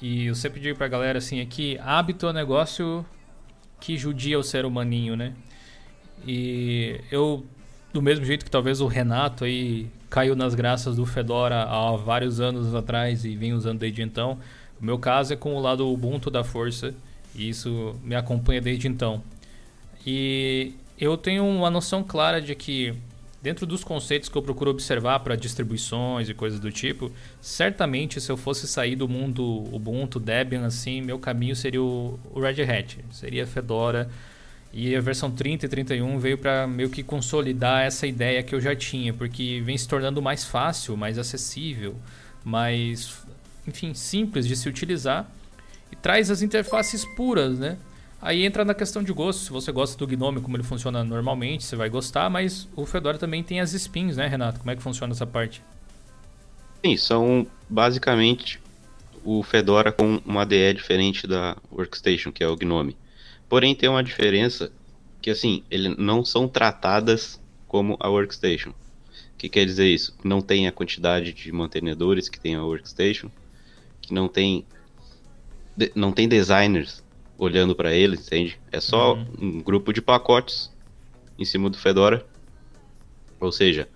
E eu sempre digo pra galera assim, aqui, hábito é um negócio que judia o ser humaninho, né? E eu do mesmo jeito que talvez o Renato aí caiu nas graças do Fedora há vários anos atrás e vem usando desde então. O meu caso é com o lado Ubuntu da força e isso me acompanha desde então. E eu tenho uma noção clara de que dentro dos conceitos que eu procuro observar para distribuições e coisas do tipo, certamente se eu fosse sair do mundo Ubuntu, Debian assim, meu caminho seria o Red Hat, seria Fedora. E a versão 30 e 31 veio para meio que consolidar essa ideia que eu já tinha, porque vem se tornando mais fácil, mais acessível, mais, enfim, simples de se utilizar e traz as interfaces puras, né? Aí entra na questão de gosto. Se você gosta do Gnome, como ele funciona normalmente, você vai gostar, mas o Fedora também tem as spins, né, Renato? Como é que funciona essa parte? Sim, são basicamente o Fedora com uma ADE diferente da Workstation, que é o Gnome. Porém, tem uma diferença que, assim, ele não são tratadas como a Workstation. O que quer dizer isso? Não tem a quantidade de mantenedores que tem a Workstation, que não tem, não tem designers olhando para ele, entende? É só uhum. um grupo de pacotes em cima do Fedora. Ou seja,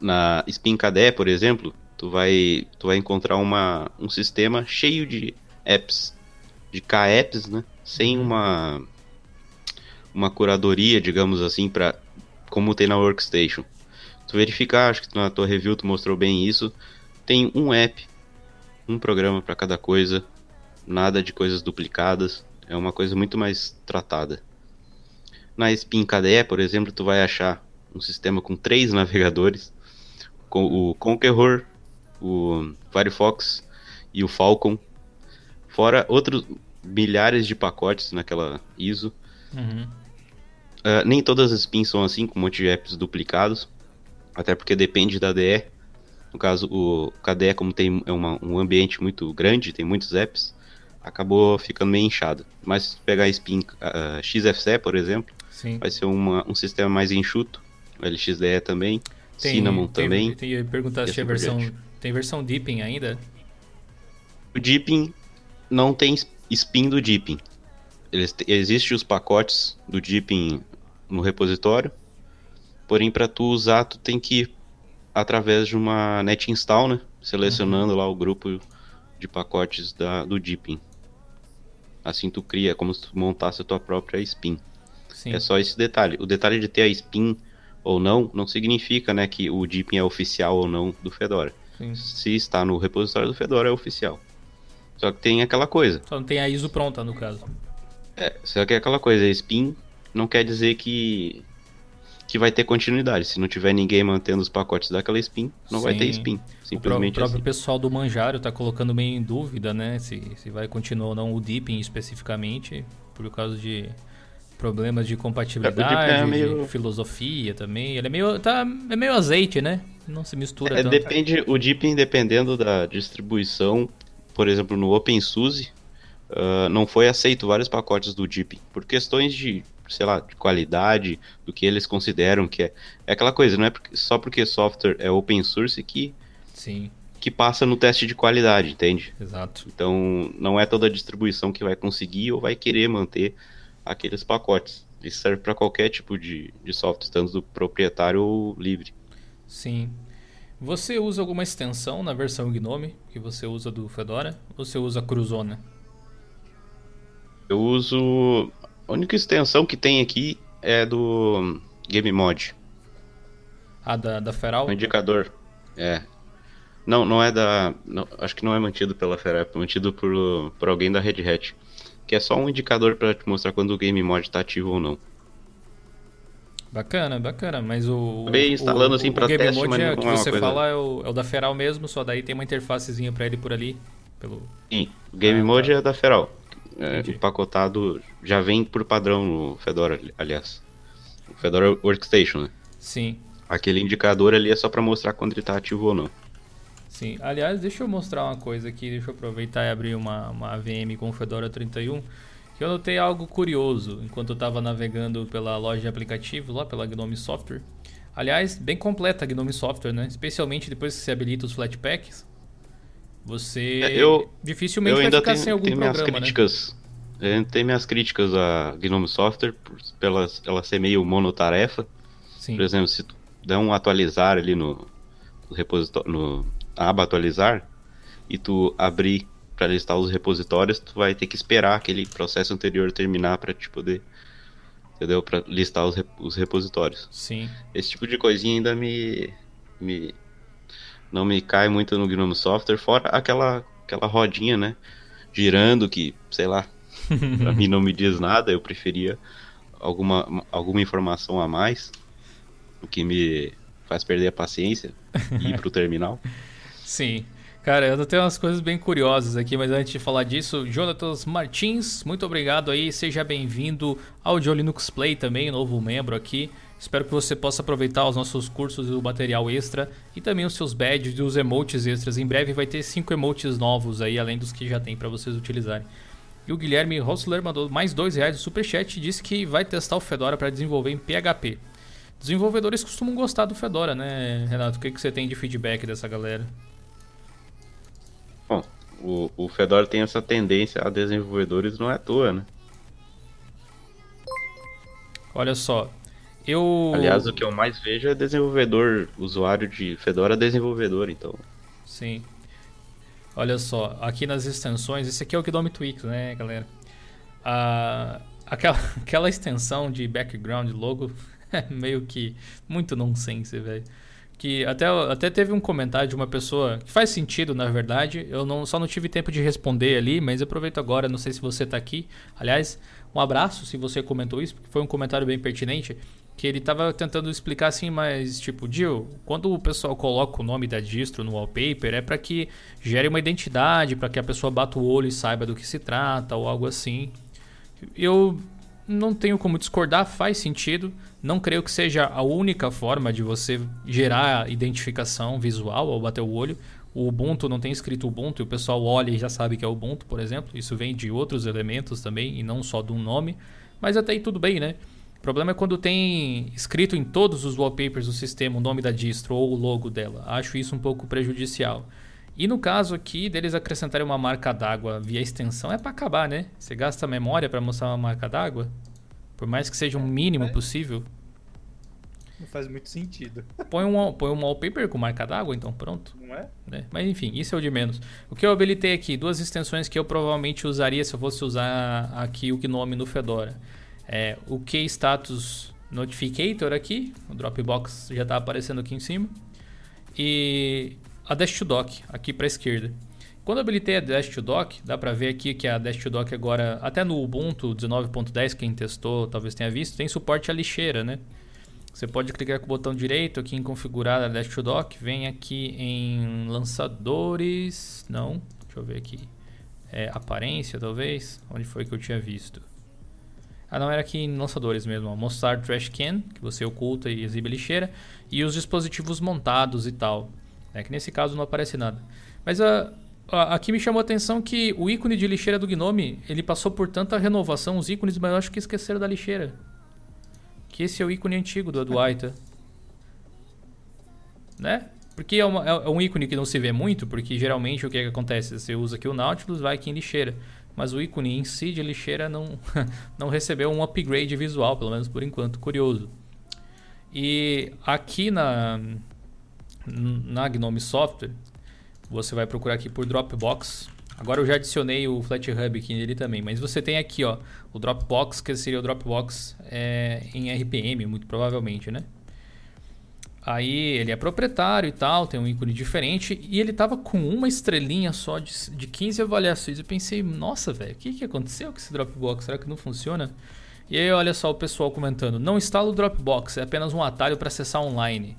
na Spin KDE, por exemplo, tu vai, tu vai encontrar uma, um sistema cheio de apps, de K-apps, né? Sem uma uma curadoria, digamos assim, para como tem na Workstation. Tu verificar, acho que na tua review tu mostrou bem isso. Tem um app, um programa para cada coisa, nada de coisas duplicadas. É uma coisa muito mais tratada. Na Spin KDE, por exemplo, tu vai achar um sistema com três navegadores, com o Conqueror, o Firefox e o Falcon, fora outros milhares de pacotes naquela ISO. Uhum. Uh, nem todas as spins são assim, com um monte de apps duplicados, até porque depende da DE. No caso, o KDE, como tem é uma, um ambiente muito grande, tem muitos apps, acabou ficando meio inchado. Mas se pegar a Spin uh, XFCE, por exemplo, Sim. vai ser uma, um sistema mais enxuto. O LXDE também, tem, Cinnamon tem, também. Tem, tem perguntar se assim a versão tem versão Deepin ainda? O Deepin não tem spin do Deepin. Existem os pacotes do Deepin no repositório, porém para tu usar tu tem que ir através de uma net install, né? Selecionando uhum. lá o grupo de pacotes da, do Deepin. Assim tu cria, como se tu montasse a tua própria spin. Sim. É só esse detalhe. O detalhe de ter a spin ou não, não significa né, que o Deepin é oficial ou não do Fedora. Sim. Se está no repositório do Fedora, é oficial. Só que tem aquela coisa. Só não tem a ISO pronta, no caso. É, só que é aquela coisa, spin não quer dizer que que vai ter continuidade. Se não tiver ninguém mantendo os pacotes daquela spin, não Sim. vai ter spin. Simplesmente o próprio assim. pessoal do Manjaro está colocando meio em dúvida, né? Se, se vai continuar ou não o Deepin especificamente, por causa de problemas de compatibilidade, é, é meio... de filosofia também. Ele é meio, tá, é meio azeite, né? Não se mistura é, tanto. Depende, o Deepin, dependendo da distribuição, por exemplo, no OpenSUSE, uh, não foi aceito vários pacotes do Deepin, por questões de sei lá, de qualidade, do que eles consideram que é. É aquela coisa, não é porque, só porque software é open source que. Sim. Que passa no teste de qualidade, entende? Exato. Então, não é toda distribuição que vai conseguir ou vai querer manter aqueles pacotes. Isso serve para qualquer tipo de, de software, tanto proprietário ou livre. Sim. Você usa alguma extensão na versão Gnome que você usa do Fedora? Ou você usa Cruzona? Eu uso a única extensão que tem aqui é do Game Mod. Ah, da, da Feral? O indicador. É. Não, não é da. Não, acho que não é mantido pela Feral, é mantido por, por alguém da Red Hat. Que é só um indicador para te mostrar quando o Game Mod está ativo ou não. Bacana, bacana, mas o. Acabei instalando o, assim para teste, Mode mas é, não que é você coisa... fala é o, é o, da Feral mesmo, só daí tem uma interfacezinha para ele por ali. Pelo... Sim, o Game ah, Mode tá. é da Feral é, empacotado, já vem por padrão no Fedora, aliás. O Fedora Workstation, né? Sim. Aquele indicador ali é só para mostrar quando ele tá ativo ou não. Sim, aliás, deixa eu mostrar uma coisa aqui, deixa eu aproveitar e abrir uma, uma VM com o Fedora 31, que eu notei algo curioso enquanto eu estava navegando pela loja de aplicativos, lá pela Gnome Software. Aliás, bem completa a Gnome Software, né? Especialmente depois que você habilita os Flatpaks. Você é, eu, dificilmente eu ainda vai ficar tenho, sem algum tenho programa, minhas críticas, né? Tem minhas críticas a Gnome Software, por, pela ela ser meio monotarefa. Sim. Por exemplo, se tu der um atualizar ali no, no repositório, no aba atualizar, e tu abrir para listar os repositórios, tu vai ter que esperar aquele processo anterior terminar para te poder, entendeu? Para listar os, rep os repositórios. Sim. Esse tipo de coisinha ainda me, me não me cai muito no Gnome Software, fora aquela aquela rodinha, né, girando que, sei lá, pra mim não me diz nada, eu preferia alguma alguma informação a mais, o que me faz perder a paciência e ir pro terminal. Sim. Cara, eu tenho umas coisas bem curiosas aqui, mas antes de falar disso, Jonatas Martins, muito obrigado aí, seja bem-vindo ao Joe Linux Play também, novo membro aqui. Espero que você possa aproveitar os nossos cursos e o material extra e também os seus badges e os emotes extras. Em breve vai ter cinco emotes novos aí, além dos que já tem para vocês utilizarem. E o Guilherme Rossler mandou mais dois reais no superchat e disse que vai testar o Fedora para desenvolver em PHP. Desenvolvedores costumam gostar do Fedora, né, Renato? O que, que você tem de feedback dessa galera? O, o Fedora tem essa tendência a desenvolvedores não é à toa, né? Olha só, eu... Aliás, o que eu mais vejo é desenvolvedor, usuário de Fedora desenvolvedor, então... Sim. Olha só, aqui nas extensões, esse aqui é o Gnome Twix, né, galera? Ah, aquela, aquela extensão de background logo é meio que muito nonsense, velho que até, até teve um comentário de uma pessoa que faz sentido, na verdade. Eu não, só não tive tempo de responder ali, mas aproveito agora, não sei se você está aqui. Aliás, um abraço se você comentou isso, porque foi um comentário bem pertinente. Que ele estava tentando explicar assim, mas tipo, Jill, quando o pessoal coloca o nome da distro no wallpaper, é para que gere uma identidade, para que a pessoa bata o olho e saiba do que se trata, ou algo assim. Eu não tenho como discordar, faz sentido. Não creio que seja a única forma de você gerar identificação visual ao bater o olho. O Ubuntu não tem escrito Ubuntu e o pessoal olha e já sabe que é Ubuntu, por exemplo. Isso vem de outros elementos também e não só de um nome. Mas até aí tudo bem, né? O problema é quando tem escrito em todos os wallpapers do sistema o nome da distro ou o logo dela. Acho isso um pouco prejudicial. E no caso aqui deles acrescentarem uma marca d'água via extensão, é para acabar, né? Você gasta memória para mostrar uma marca d'água? Por mais que seja um mínimo é. possível. Não faz muito sentido. Põe um, põe um wallpaper com marca d'água, então pronto. Não é? Né? Mas enfim, isso é o de menos. O que eu habilitei aqui, duas extensões que eu provavelmente usaria se eu fosse usar aqui o Gnome no Fedora. É o Keystatus Notificator aqui, o Dropbox já está aparecendo aqui em cima. E a Dash to Dock aqui para a esquerda. Quando eu habilitei a Dash to Dock, dá para ver aqui que a Dash to Dock agora, até no Ubuntu 19.10, quem testou talvez tenha visto, tem suporte à lixeira, né? Você pode clicar com o botão direito aqui em configurar a Dash to Dock, vem aqui em lançadores, não, deixa eu ver aqui, é, aparência talvez, onde foi que eu tinha visto? Ah não, era aqui em lançadores mesmo, ó. mostrar trash can, que você oculta e exibe lixeira, e os dispositivos montados e tal. É que nesse caso não aparece nada. Mas a, aqui me chamou a atenção que o ícone de lixeira do Gnome, ele passou por tanta renovação, os ícones, mas eu acho que esqueceram da lixeira. Que esse é o ícone antigo do Adwaita. né? Porque é, uma, é, um ícone que não se vê muito, porque geralmente o que, é que acontece? Você usa aqui o Nautilus, vai aqui em lixeira. Mas o ícone em si de lixeira não, não recebeu um upgrade visual, pelo menos por enquanto. Curioso. E aqui na, na Gnome Software, você vai procurar aqui por Dropbox. Agora eu já adicionei o FlatHub aqui nele também, mas você tem aqui ó, o Dropbox, que seria o Dropbox é, em RPM, muito provavelmente, né? Aí ele é proprietário e tal, tem um ícone diferente e ele tava com uma estrelinha só de, de 15 avaliações. Eu pensei, nossa, velho, o que, que aconteceu com esse Dropbox? Será que não funciona? E aí olha só o pessoal comentando, não instala o Dropbox, é apenas um atalho para acessar online.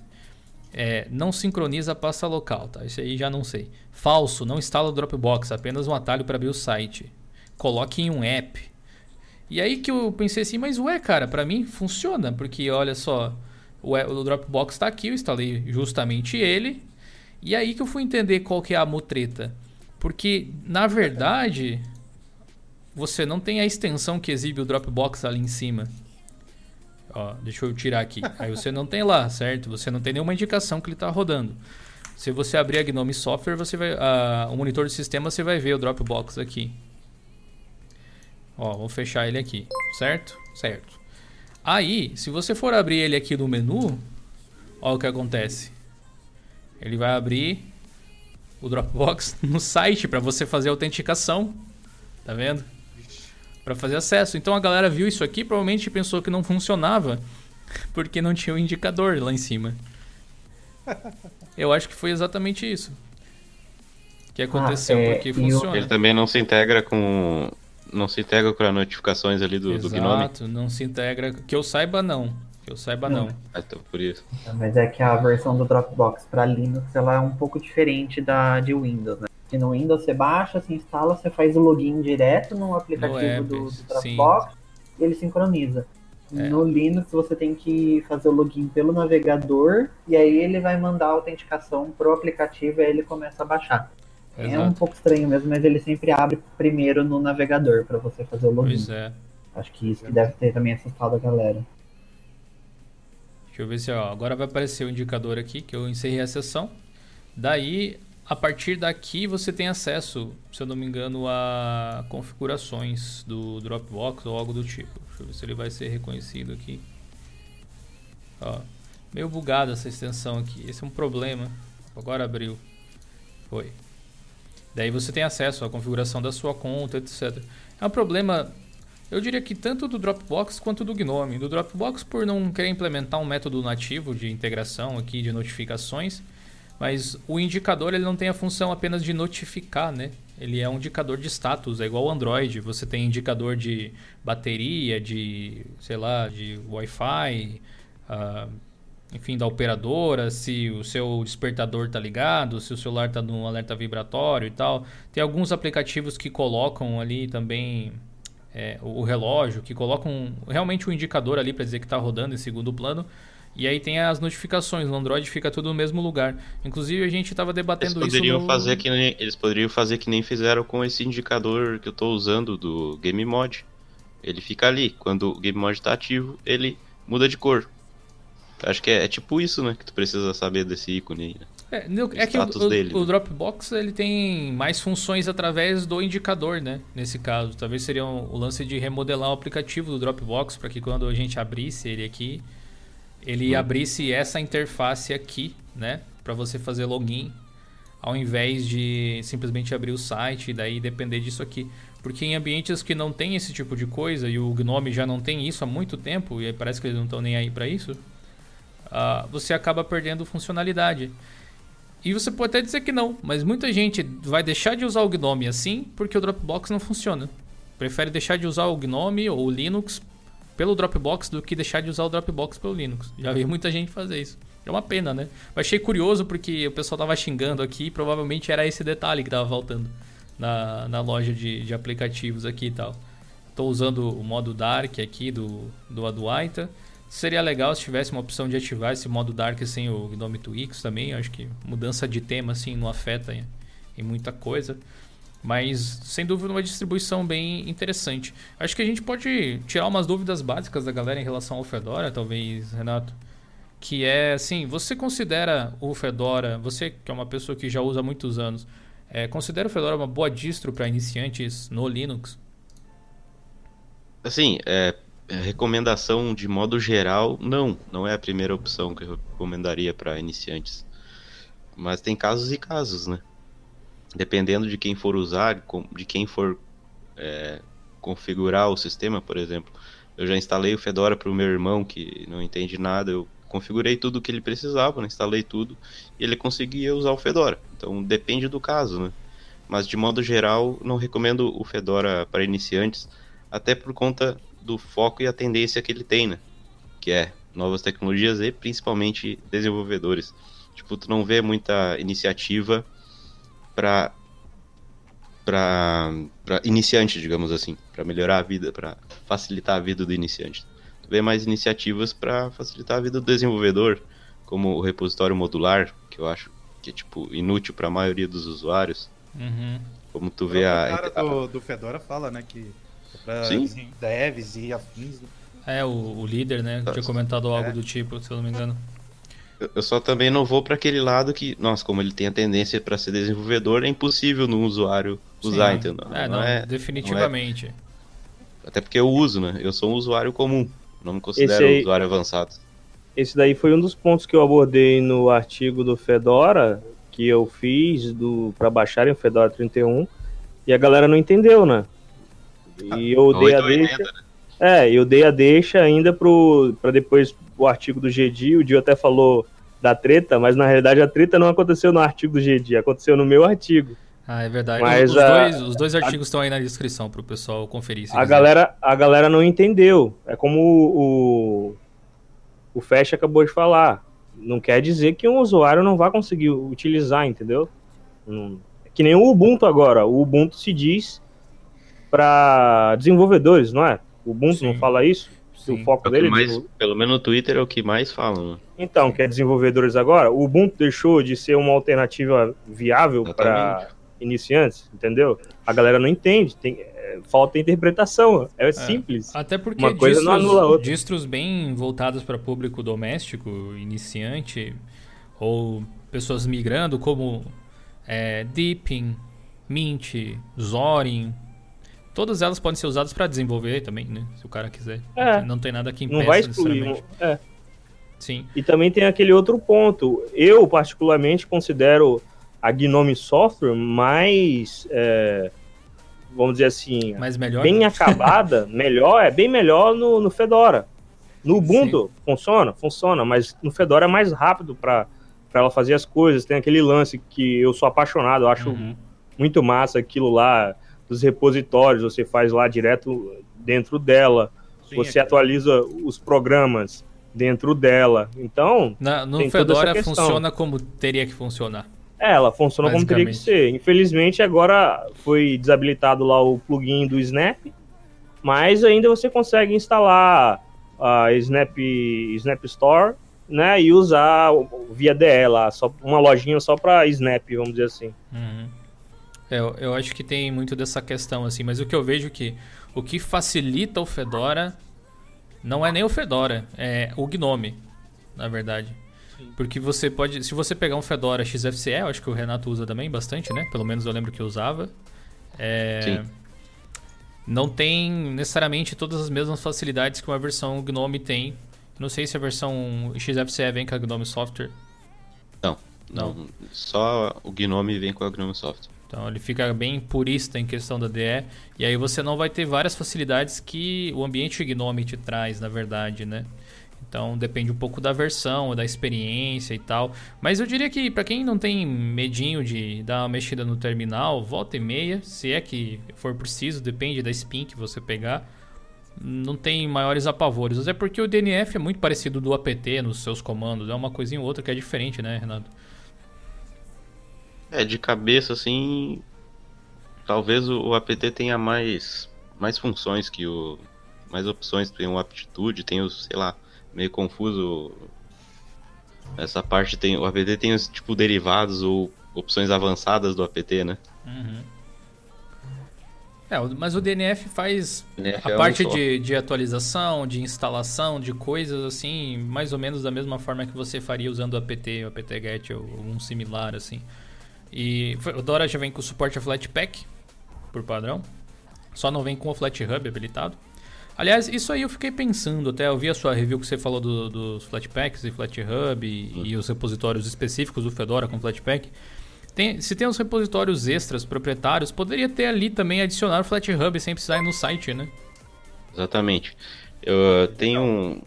É, não sincroniza a pasta local, tá? Isso aí já não sei. Falso, não instala o Dropbox, apenas um atalho para abrir o site. Coloque em um app. E aí que eu pensei assim, mas ué, cara, para mim funciona, porque olha só, o, Dropbox está aqui, eu instalei justamente ele. E aí que eu fui entender qual que é a mutreta. Porque, na verdade, você não tem a extensão que exibe o Dropbox ali em cima. Ó, deixa eu tirar aqui. Aí você não tem lá, certo? Você não tem nenhuma indicação que ele está rodando. Se você abrir a Gnome Software, você vai, o monitor de sistema, você vai ver o Dropbox aqui. Ó, vou fechar ele aqui, certo? Certo. Aí, se você for abrir ele aqui no menu, olha o que acontece. Ele vai abrir o Dropbox no site para você fazer a autenticação. Tá vendo? Para fazer acesso. Então a galera viu isso aqui, provavelmente pensou que não funcionava porque não tinha o um indicador lá em cima. Eu acho que foi exatamente isso que aconteceu, ah, é, porque funciona. Ele também não se integra com não se integra com as notificações ali do, Exato, do Gnome? Exato, não se integra. Que eu saiba, não. Que eu saiba, não. não. Ah, então, por isso. Mas é que a versão do Dropbox para Linux ela é um pouco diferente da de Windows, né? Que no Windows você baixa, se instala, você faz o login direto no aplicativo no do, do, Dropbox e ele sincroniza. É. No Linux você tem que fazer o login pelo navegador e aí ele vai mandar a autenticação pro aplicativo e aí ele começa a baixar. Exato. É um pouco estranho mesmo, mas ele sempre abre primeiro no navegador para você fazer o login. Pois é. Acho que isso que deve ter também assustado a galera. Deixa eu ver se ó, agora vai aparecer o indicador aqui que eu encerrei a sessão. Daí, a partir daqui você tem acesso, se eu não me engano, a configurações do Dropbox ou algo do tipo. Deixa eu ver se ele vai ser reconhecido aqui. Ó, meio bugada essa extensão aqui. Esse é um problema. Agora abriu. Foi. Daí você tem acesso à configuração da sua conta, etc. É um problema, eu diria que tanto do Dropbox quanto do Gnome. Do Dropbox por não querer implementar um método nativo de integração aqui de notificações, mas o indicador ele não tem a função apenas de notificar, né? Ele é um indicador de status, é igual o Android. Você tem indicador de bateria, de, sei lá, de Wi-Fi, uh, enfim, da operadora, se o seu despertador está ligado, se o celular está no alerta vibratório e tal. Tem alguns aplicativos que colocam ali também é, o relógio, que colocam realmente um indicador ali para dizer que está rodando em segundo plano. E aí tem as notificações, no Android fica tudo no mesmo lugar. Inclusive a gente estava debatendo eles poderiam isso. No... Fazer que nem, eles poderiam fazer que nem fizeram com esse indicador que eu estou usando do Game Mod. Ele fica ali, quando o Game Mod está ativo, ele muda de cor. Acho que é, é, tipo isso, né? Que tu precisa saber desse ícone aí, né? É, é que o, dele, o, né? Dropbox ele tem mais funções através do indicador, né? Nesse caso, talvez seria um, o lance de remodelar o aplicativo do Dropbox para que quando a gente abrisse ele aqui, ele hum. abrisse essa interface aqui, né? Para você fazer login, ao invés de simplesmente abrir o site e daí depender disso aqui. Porque em ambientes que não tem esse tipo de coisa e o Gnome já não tem isso há muito tempo e parece que eles não estão nem aí para isso, uh, você acaba perdendo funcionalidade. E você pode até dizer que não, mas muita gente vai deixar de usar o GNOME assim porque o Dropbox não funciona. Prefere deixar de usar o GNOME ou o Linux pelo Dropbox do que deixar de usar o Dropbox pelo Linux. Já vi muita gente fazer isso. É uma pena, né? Eu achei curioso porque o pessoal tava xingando aqui e provavelmente era esse detalhe que tava faltando na, na loja de, de aplicativos aqui e tal. Estou usando o modo Dark aqui do, do Aduaita. Seria legal se tivesse uma opção de ativar esse modo Dark sem o Gnome Twix também. acho que mudança de tema assim não afeta em, em muita coisa. Mas sem dúvida uma distribuição bem interessante. Acho que a gente pode tirar umas dúvidas básicas da galera em relação ao Fedora, talvez, Renato. Que é assim, você considera o Fedora, você que é uma pessoa que já usa há muitos anos, é, considera o Fedora uma boa distro para iniciantes no Linux? Assim, é, recomendação de modo geral, não, não é a primeira opção que eu recomendaria para iniciantes. Mas tem casos e casos, né? Dependendo de quem for usar, de quem for é, configurar o sistema, por exemplo. Eu já instalei o Fedora para o meu irmão que não entende nada, eu configurei tudo o que ele precisava, né? instalei tudo e ele conseguia usar o Fedora. Então depende do caso, né? Mas de modo geral, não recomendo o Fedora para iniciantes, até por conta do foco e a tendência que ele tem, né? Que é novas tecnologias e principalmente desenvolvedores. Tipo, tu não vê muita iniciativa para para iniciante, digamos assim, para melhorar a vida, para facilitar a vida do iniciante. Tu vê mais iniciativas para facilitar a vida do desenvolvedor, como o repositório modular, que eu acho que é tipo inútil para a maioria dos usuários. Uhum. Como tu vê a, o cara do, do Fedora fala, né, que Pra Sim. devs e afins. Né? É, o, o líder, né? Tinha comentado algo é. do tipo, se eu não me engano. Eu só também não vou para aquele lado que, nossa, como ele tem a tendência para ser desenvolvedor, é impossível no usuário usar, Sim. entendeu? É, não, não é, definitivamente. Não é... Até porque eu uso, né? Eu sou um usuário comum, não me considero aí, um usuário avançado. esse daí foi um dos pontos que eu abordei no artigo do Fedora, que eu fiz do para baixarem o Fedora 31, e a galera não entendeu, né? E eu dei a deixa. Né? É, eu dei a deixa ainda para depois o artigo do GD, o Dio até falou da treta, mas na realidade a treta não aconteceu no artigo do GD, aconteceu no meu artigo. Ah, é verdade. Mas os, a, dois, os dois artigos a, estão aí na descrição para o pessoal conferir. a galera, a galera não entendeu. É como o, o, o Fesh acabou de falar. Não quer dizer que um usuário não vai conseguir utilizar, entendeu? é que nem o Ubuntu agora. O Ubuntu se diz para desenvolvedores, não é? O Ubuntu Sim. não fala isso? Sim. O foco é o dele é mais, Pelo menos no Twitter é o que mais falam. Né? Então, que é desenvolvedores agora, o Ubuntu deixou de ser uma alternativa viável para iniciantes, entendeu? A galera não entende, tem, é, falta interpretação, é, é, simples. Até porque uma coisa distros, não anula a outra. distros bem voltados para público doméstico, iniciante, ou pessoas migrando, como é, Deepin, Mint, Zorin, todas elas podem ser usadas para desenvolver também, né? Se o cara quiser. É, não tem nada que impeça não vai excluir, é. Sim. E também tem aquele outro ponto. Eu, particularmente, considero a Gnome Software mais, é, vamos dizer assim, mais melhor, bem né? acabada, melhor, é bem melhor no, no Fedora. No Ubuntu Sim. funciona, funciona, mas no Fedora é mais rápido para ela fazer as coisas. Tem aquele lance que eu sou apaixonado, eu acho uhum. muito massa aquilo lá dos repositórios, você faz lá direto dentro dela. Sim, você é atualiza os programas dentro dela. Então, Na, no Fedora funciona como teria que funcionar. É, ela funciona como teria que ser. Infelizmente, agora foi desabilitado lá o plugin do Snap, mas ainda você consegue instalar a Snap, Snap Store né, e usar via DE lá, só, uma lojinha só para Snap, vamos dizer assim. Uhum. É, eu, eu acho que tem muito dessa questão, assim, mas o que eu vejo é que o que facilita o Fedora não é nem o Fedora, é o Gnome, na verdade. Porque você pode. Se você pegar um Fedora XFCE, eu acho que o Renato usa também bastante, né? Pelo menos eu lembro que eu usava. É, Sim. Não tem necessariamente todas as mesmas facilidades que uma versão Gnome tem. Não sei se a versão XFCE vem com a Gnome Software. Não, não. não. Só o Gnome vem com a Gnome Software. Então ele fica bem purista em questão da DE. E aí você não vai ter várias facilidades que o ambiente Gnome te traz, na verdade, né? Então depende um pouco da versão, da experiência e tal. Mas eu diria que para quem não tem medinho de dar uma mexida no terminal, volta e meia, se é que for preciso, depende da spin que você pegar. Não tem maiores apavoros. Até porque o DNF é muito parecido do APT nos seus comandos. É uma coisinha ou outra que é diferente, né, Renato? É, de cabeça assim. Talvez o, APT tenha mais, mais funções que o. Mais opções, tem o aptitude, tem os, sei lá, meio confuso. Essa parte tem. O APT tem os tipo derivados ou opções avançadas do APT, né? Uhum. É, mas o DNF faz DNF a é parte um de, de atualização, de instalação, de coisas assim, mais ou menos da mesma forma que você faria usando o APT, o apt-get ou um similar assim. E o Dora já vem com suporte a Flatpak, por padrão. Só não vem com o FlatHub habilitado. Aliás, isso aí eu fiquei pensando até, eu vi a sua review que você falou do, dos Flatpaks e FlatHub e, e, os repositórios específicos do Fedora com Flatpak. Tem, se tem os repositórios extras proprietários, poderia ter ali também adicionar o FlatHub sem precisar ir no site, né? Exatamente. Eu tenho um,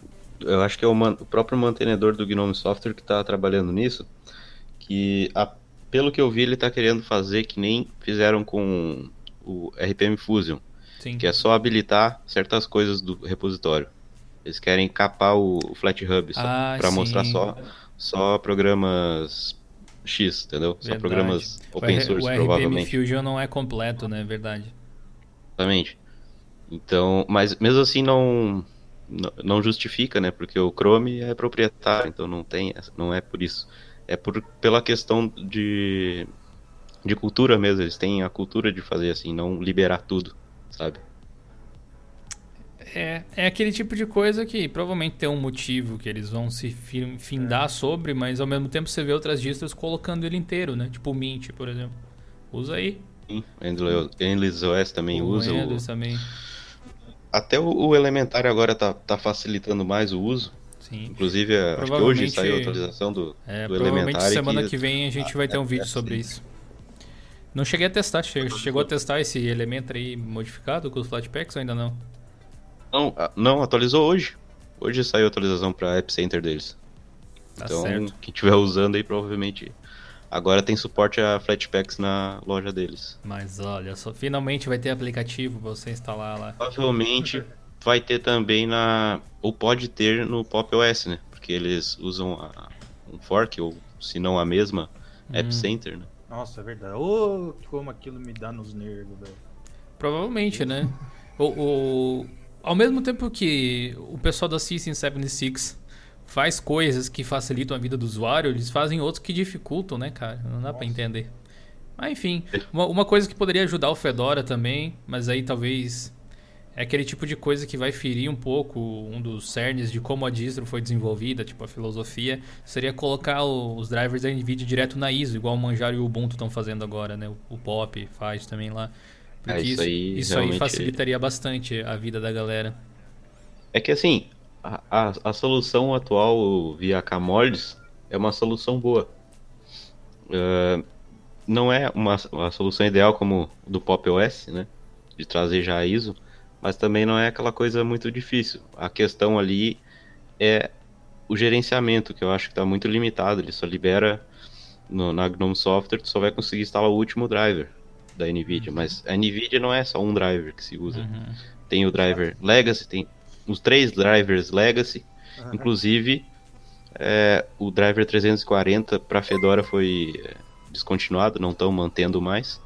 eu acho que é o, man, o próprio mantenedor do Gnome Software que está trabalhando nisso, que a, pelo que eu vi ele está querendo fazer que nem fizeram com o RPM Fusion Sim. que é só habilitar certas coisas do repositório. Eles querem capar o, o FlatHub ah, para mostrar só, só programas X, entendeu? Verdade. Só programas open source, o provavelmente. O Fusion não é completo, né? Verdade. Exatamente. Então, mas mesmo assim não, não justifica, né? Porque o Chrome é proprietário, então não tem, não é por isso. É por, pela questão de, de cultura mesmo. Eles têm a cultura de fazer assim, não liberar tudo sabe? É, é aquele tipo de coisa que provavelmente tem um motivo que eles vão se findar é. sobre, mas ao mesmo tempo você vê outras distros colocando ele inteiro, né? Tipo o Mint, por exemplo. Usa aí. Sim, Endless OS também o usa. Endless o... também. Até o, o Elementar agora tá, tá facilitando mais o uso. Sim. Inclusive, acho que hoje saiu a atualização do, É, do provavelmente Elementary. semana que- que vem a gente vai ter um é, vídeo é, sobre sim. isso. Não cheguei a testar, che- chegou a testar esse elemento aí modificado com os Flatpaks ou ainda não? Não, não, atualizou hoje. Hoje saiu a atualização para App Center deles. Tá então, certo. quem estiver usando aí, provavelmente. Agora tem suporte a Flatpaks na loja deles. Mas olha, só finalmente vai ter aplicativo pra você instalar lá. Provavelmente vai ter também na. Ou pode ter no Pop OS, né? Porque eles usam a- um fork, ou se não a mesma, App Hum. Center, né? Nossa, é verdade. Ô, como aquilo me dá nos nervos, velho. Provavelmente, né? O, o- ao mesmo tempo que o pessoal da System 76 faz coisas que facilitam a vida do usuário, eles fazem outras que dificultam, né, cara? Não dá pra entender. Mas enfim, uma, uma coisa que poderia ajudar o Fedora também, mas aí talvez é aquele tipo de coisa que vai ferir um pouco um dos cernes de como a distro foi desenvolvida, tipo a filosofia, seria colocar os drivers da NVIDIA direto na ISO, igual o Manjaro e o Ubuntu estão fazendo agora, né? O, Pop faz também lá. Porque É, isso aí isso aí facilitaria bastante a vida da galera. É que assim, a, a, a solução atual via Kmolds é uma solução boa. Ah, não é uma, uma solução ideal como do Pop OS, né? De trazer já a ISO, mas também não é aquela coisa muito difícil. A questão ali é o gerenciamento, que eu acho que está muito limitado. Ele só libera no, na GNOME Software, tu só vai conseguir instalar o último driver da NVIDIA. Mas a NVIDIA não é só um driver que se usa. Uhum. Tem o driver Legacy, tem os três drivers Legacy, inclusive é, o driver 340 para Fedora foi é, descontinuado, não estão mantendo mais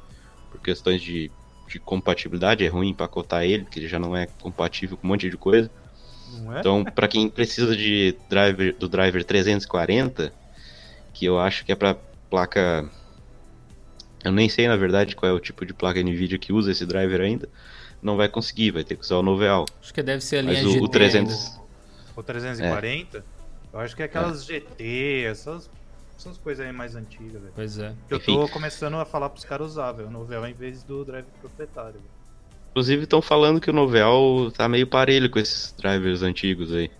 por questões de, de compatibilidade. É ruim empacotar ele, porque ele já não é compatível com um monte de coisa. Não é? Então, para quem precisa de driver do driver 340, que eu acho que é para placa eu nem sei na verdade qual é o tipo de placa Nvidia que usa esse driver ainda, não vai conseguir, vai ter que usar o Noveal. Acho que deve ser a linha Mas o, GT. o 300 O 340? Eu acho que é aquelas GT, essas, essas coisas aí mais antigas, velho. Pois é. Eu Enfim. tô começando a falar pros caras usar, velho. O Novel em vez do drive proprietário, velho. Inclusive estão falando que o Noveal tá meio parelho com esses drivers antigos aí.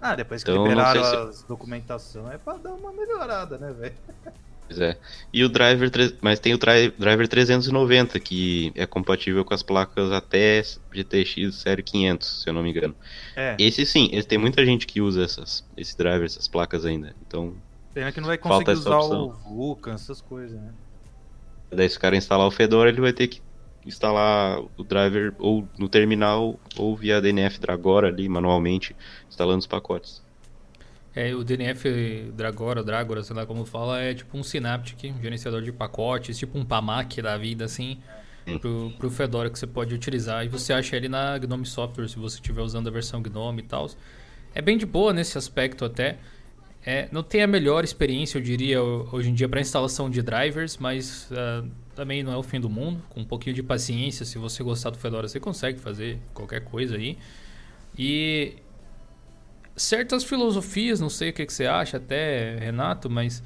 Ah, depois que Então, liberaram se- as documentação é pra dar uma melhorada, né, velho? Pois é. E o driver, tre- mas tem o tri- driver 390 que é compatível com as placas até GTX série 500, se eu não me engano. É, Esse sim, esse, tem muita gente que usa essas, esse driver, essas placas ainda. Então, pena que não vai conseguir usar o opção. Vulkan, essas coisas, né? daí se o cara instalar o Fedora, ele vai ter que instalar o driver ou no terminal ou via DNF Dragora ali manualmente, instalando os pacotes. É, o DNF Dragora, Dragora, sei lá como fala, é tipo um Synaptic, um gerenciador de pacotes, tipo um PAMAC da vida, assim, Sim. pro, pro Fedora que você pode utilizar. E você acha ele na Gnome Software, se você estiver usando a versão Gnome e tal. É bem de boa nesse aspecto até. É, não tem a melhor experiência, eu diria, ho- hoje em dia para instalação de drivers, mas ah, também não é o fim do mundo. Com um pouquinho de paciência, se você gostar do Fedora, você consegue fazer qualquer coisa aí. E certas filosofias, não sei o que, que você acha até, Renato, mas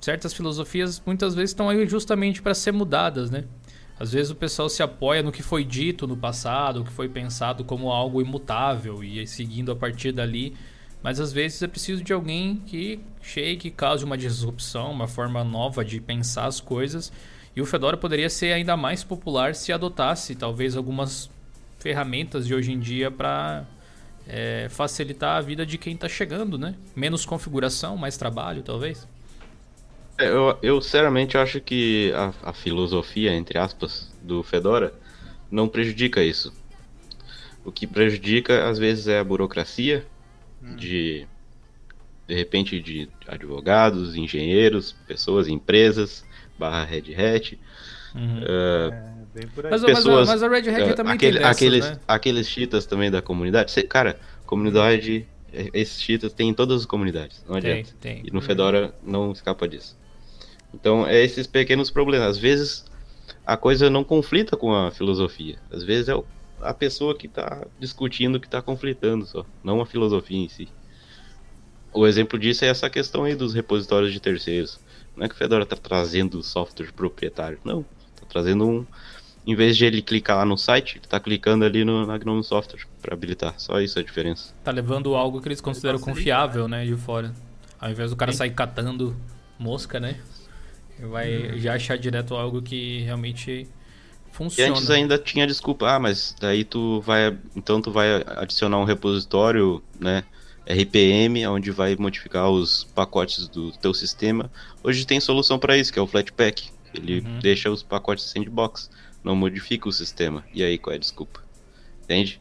certas filosofias muitas vezes estão aí justamente para ser mudadas, né? Às vezes o pessoal se apoia no que foi dito no passado, o que foi pensado como algo imutável e seguindo a partir dali. Mas às vezes é preciso de alguém que chegue, cause uma disrupção, uma forma nova de pensar as coisas. E o Fedora poderia ser ainda mais popular se adotasse talvez algumas ferramentas de hoje em dia para é, facilitar a vida de quem está chegando, né? Menos configuração, mais trabalho, talvez. É, Eu, eu acho que a, a filosofia, entre aspas, do Fedora não prejudica isso. O que prejudica, às vezes, é a burocracia de, de repente, de advogados, engenheiros, pessoas, empresas, barra Red Hat. Uhum. É, bem por aí. Mas, mas a- pessoas, mas a Red Hat É, também aquele- tem dessas, aqueles, né? aqueles cheaters também da comunidade. Cê- cara, comunidade, é, esses cheaters tem em todas as comunidades, não Tem, adianta. tem. E no Fedora não escapa disso. Então, é esses pequenos problemas. Às vezes a coisa não conflita com a filosofia. Às vezes é o- a pessoa que está discutindo que está conflitando só, não a filosofia em si. O exemplo disso é essa questão aí dos repositórios de terceiros. Não é que o Fedora está trazendo software proprietário, não. Está trazendo um, em vez de ele clicar lá no site, ele tá clicando ali no, na Gnome Software para habilitar. Só isso a diferença. Tá levando algo que eles consideram confiável, né, de fora. Ao invés do cara Sim. sair catando mosca, né? Vai já achar direto algo que realmente funciona. E antes ainda tinha desculpa, ah, mas daí tu vai, então tu vai adicionar um repositório, né, RPM, onde vai modificar os pacotes do teu sistema. Hoje tem solução para isso, que é o Flatpak. Ele uhum. deixa os pacotes sandbox não modifica o sistema. E aí qual é a desculpa? Entende?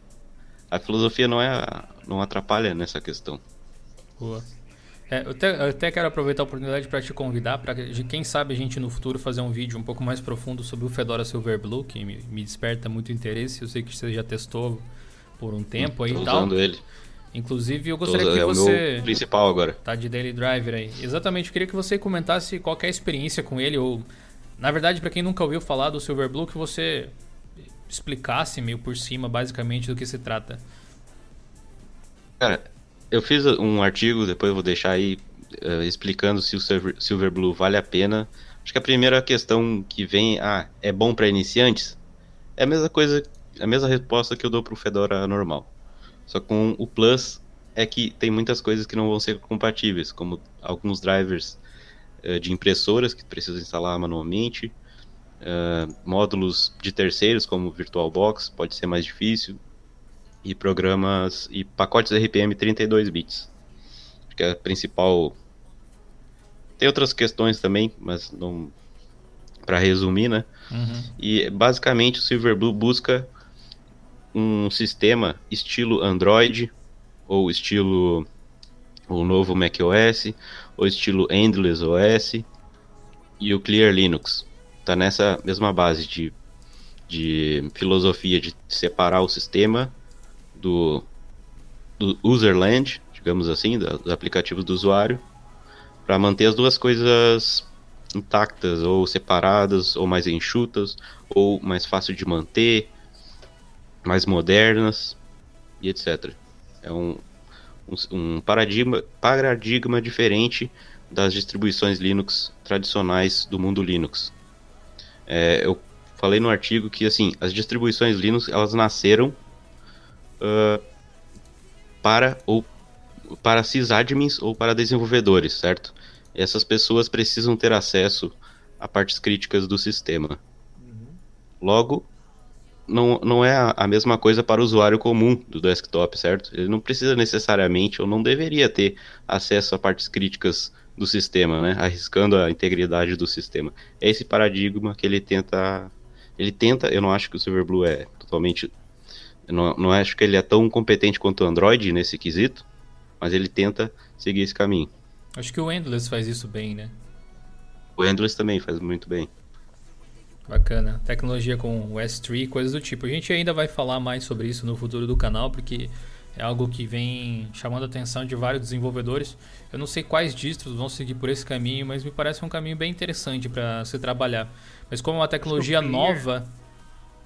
A filosofia não é não atrapalha nessa questão. Boa. É, eu, até, eu, até, quero aproveitar a oportunidade para te convidar para quem sabe a gente no futuro fazer um vídeo um pouco mais profundo sobre o Fedora Silverblue, que me, me desperta muito interesse. Eu sei que você já testou por um tempo aí e tal. usando ele. Inclusive, eu gostaria Tô, que é você. O principal agora. Tá de Daily Driver aí. Exatamente, eu queria que você comentasse qual é a experiência com ele, ou na verdade, para quem nunca ouviu falar do Silverblue, que você explicasse meio por cima, basicamente, do que se trata. Cara, eu fiz um artigo, depois eu vou deixar aí uh, explicando se o Silverblue vale a pena. Acho que a primeira questão que vem, ah, é bom para iniciantes? É a mesma coisa, a mesma resposta que eu dou pro Fedora normal. Só com o Plus é que tem muitas coisas que não vão ser compatíveis, como alguns drivers eh, de impressoras que precisa instalar manualmente, uh, módulos de terceiros como VirtualBox pode ser mais difícil e programas e pacotes RPM 32 bits. Acho que é a principal. Tem outras questões também, mas não para resumir, né? Uhum. E basicamente o Silverblue busca um sistema estilo Android ou estilo o novo macOS, o estilo Endless OS e o Clear Linux. Tá nessa mesma base de, de filosofia de separar o sistema do, do userland, digamos assim, dos aplicativos do usuário, para manter as duas coisas intactas ou separadas ou mais enxutas ou mais fácil de manter, mais modernas e etc. É um, um, paradigma, paradigma diferente das distribuições Linux tradicionais do mundo Linux. É, eu falei no artigo que assim as distribuições Linux elas nasceram uh, para ou para sysadmins ou para desenvolvedores, certo? Essas pessoas precisam ter acesso a partes críticas do sistema. Uhum. Logo, não, não é a, a, mesma coisa para o usuário comum do desktop, certo? Ele não precisa necessariamente ou não deveria ter acesso a partes críticas do sistema, né? Arriscando a integridade do sistema. É esse paradigma que ele tenta. Ele tenta, eu não acho que o Silverblue é totalmente. Eu não, não acho que ele é tão competente quanto o Android nesse quesito, mas ele tenta seguir esse caminho. Acho que o Endless faz isso bem, né? O Endless também faz muito bem. Bacana. Tecnologia com o S3, coisas do tipo. A gente ainda vai falar mais sobre isso no futuro do canal, porque é algo que vem chamando a atenção de vários desenvolvedores. Eu não sei quais distros vão seguir por esse caminho, mas me parece um caminho bem interessante para se trabalhar. Mas como é uma tecnologia Clear, nova.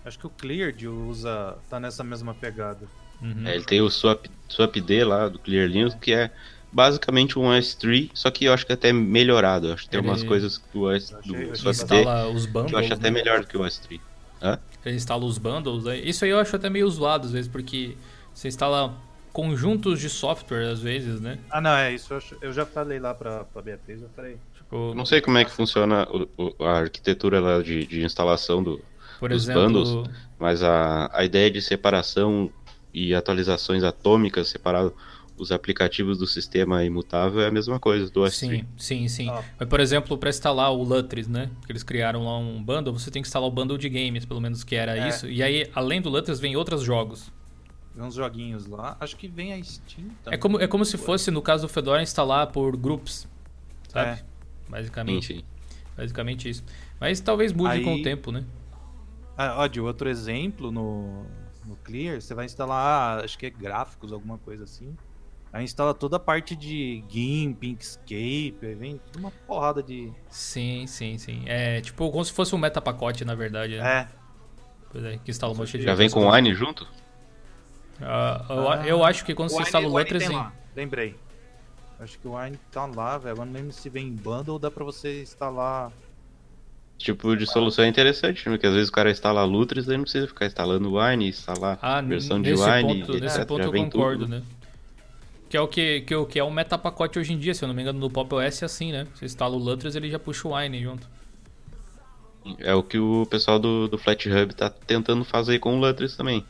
Acho que o Cleared usa. tá nessa mesma pegada. Uhum. É, ele tem o Swap, SwapD lá do Clear Linux, que é basicamente um S3, só que eu acho que é até melhorado. Eu acho que tem Ele... umas coisas do, S, do achei, instala os bundles, que eu acho até né? melhor do que o S3. Hã? Ele instala os bundles. Né? Isso aí eu acho até meio zoado às vezes, porque você instala conjuntos de software às vezes, né? Ah, não, é isso. Eu já falei lá pra, pra Beatriz, eu falei. Tipo, não sei como é que funciona o, o, a arquitetura lá de, de instalação do, Por dos exemplo... bundles, mas a, a ideia de separação e atualizações atômicas separado os aplicativos do sistema imutável é a mesma coisa do S3. Sim, sim, sim. Ah. Mas, por exemplo, para instalar o Lutris, né? Que eles criaram lá um bundle, você tem que instalar o bundle de games, pelo menos que era é. isso. E aí, além do Lutris, vem outros jogos. Vem uns joguinhos lá. Acho que vem a Steam também. É como, é como se fosse, no caso do Fedora, instalar por groups. Sabe? É. Basicamente. Sim, sim. Basicamente isso. Mas talvez mude aí... com o tempo, né? Ah, ó, de outro exemplo no, no Clear, você vai instalar, acho que é gráficos, alguma coisa assim. Aí instala toda a parte de GIMP, Inkscape, aí vem uma porrada de. Sim, sim, sim. É tipo como se fosse um metapacote, na verdade. Né? É. Pois é, que instala um monte de. Já vem com o Wine junto? Uh, eu, ah, eu, acho que quando você instala o Letras. Em... Lembrei. Acho que o Wine tá lá, velho. Agora não lembro se vem em bundle ou dá pra você instalar tipo de solução é interessante, né? porque às vezes o cara instala Lutris e não precisa ficar instalando Wine, instalar Ah, versão de Wine, ponto, etc. nesse ponto eu concordo, tudo. né? Que é o que, que, o- que é um metapacote hoje em dia, se eu não me engano, no Pop OS é assim, né? Você instala o Lutris, ele já puxa o Wine junto. É o que o pessoal do, do Flat Hub tá tentando fazer com o Lutris também.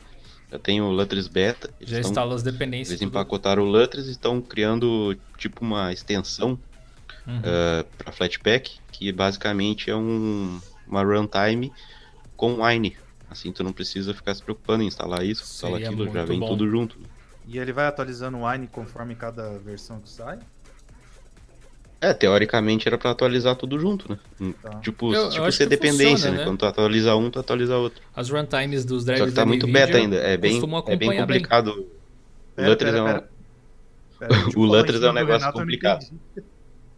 Já tem o Lutris Beta, Já instala as dependências. Eles tudo. empacotaram o Lutris e estão criando tipo uma extensão Uhum. para Flatpak, que basicamente é um, uma runtime com Wine. Assim tu não precisa ficar se preocupando em instalar isso, instalar Seria aquilo, já vem bom. tudo junto. E ele vai atualizando o Wine conforme cada versão que sai? É, teoricamente era pra atualizar tudo junto, né? Hum, Tá. Tipo, Eu- eu tipo acho ser dependência, funciona, né? né? Quando tu atualiza um, tu atualiza outro. As runtimes dos Só drivers que tá da muito beta ainda, é bem, é bem bem. complicado. O Pera, Lutris pera, é um- pera. O em é um cima do negócio eu complicado.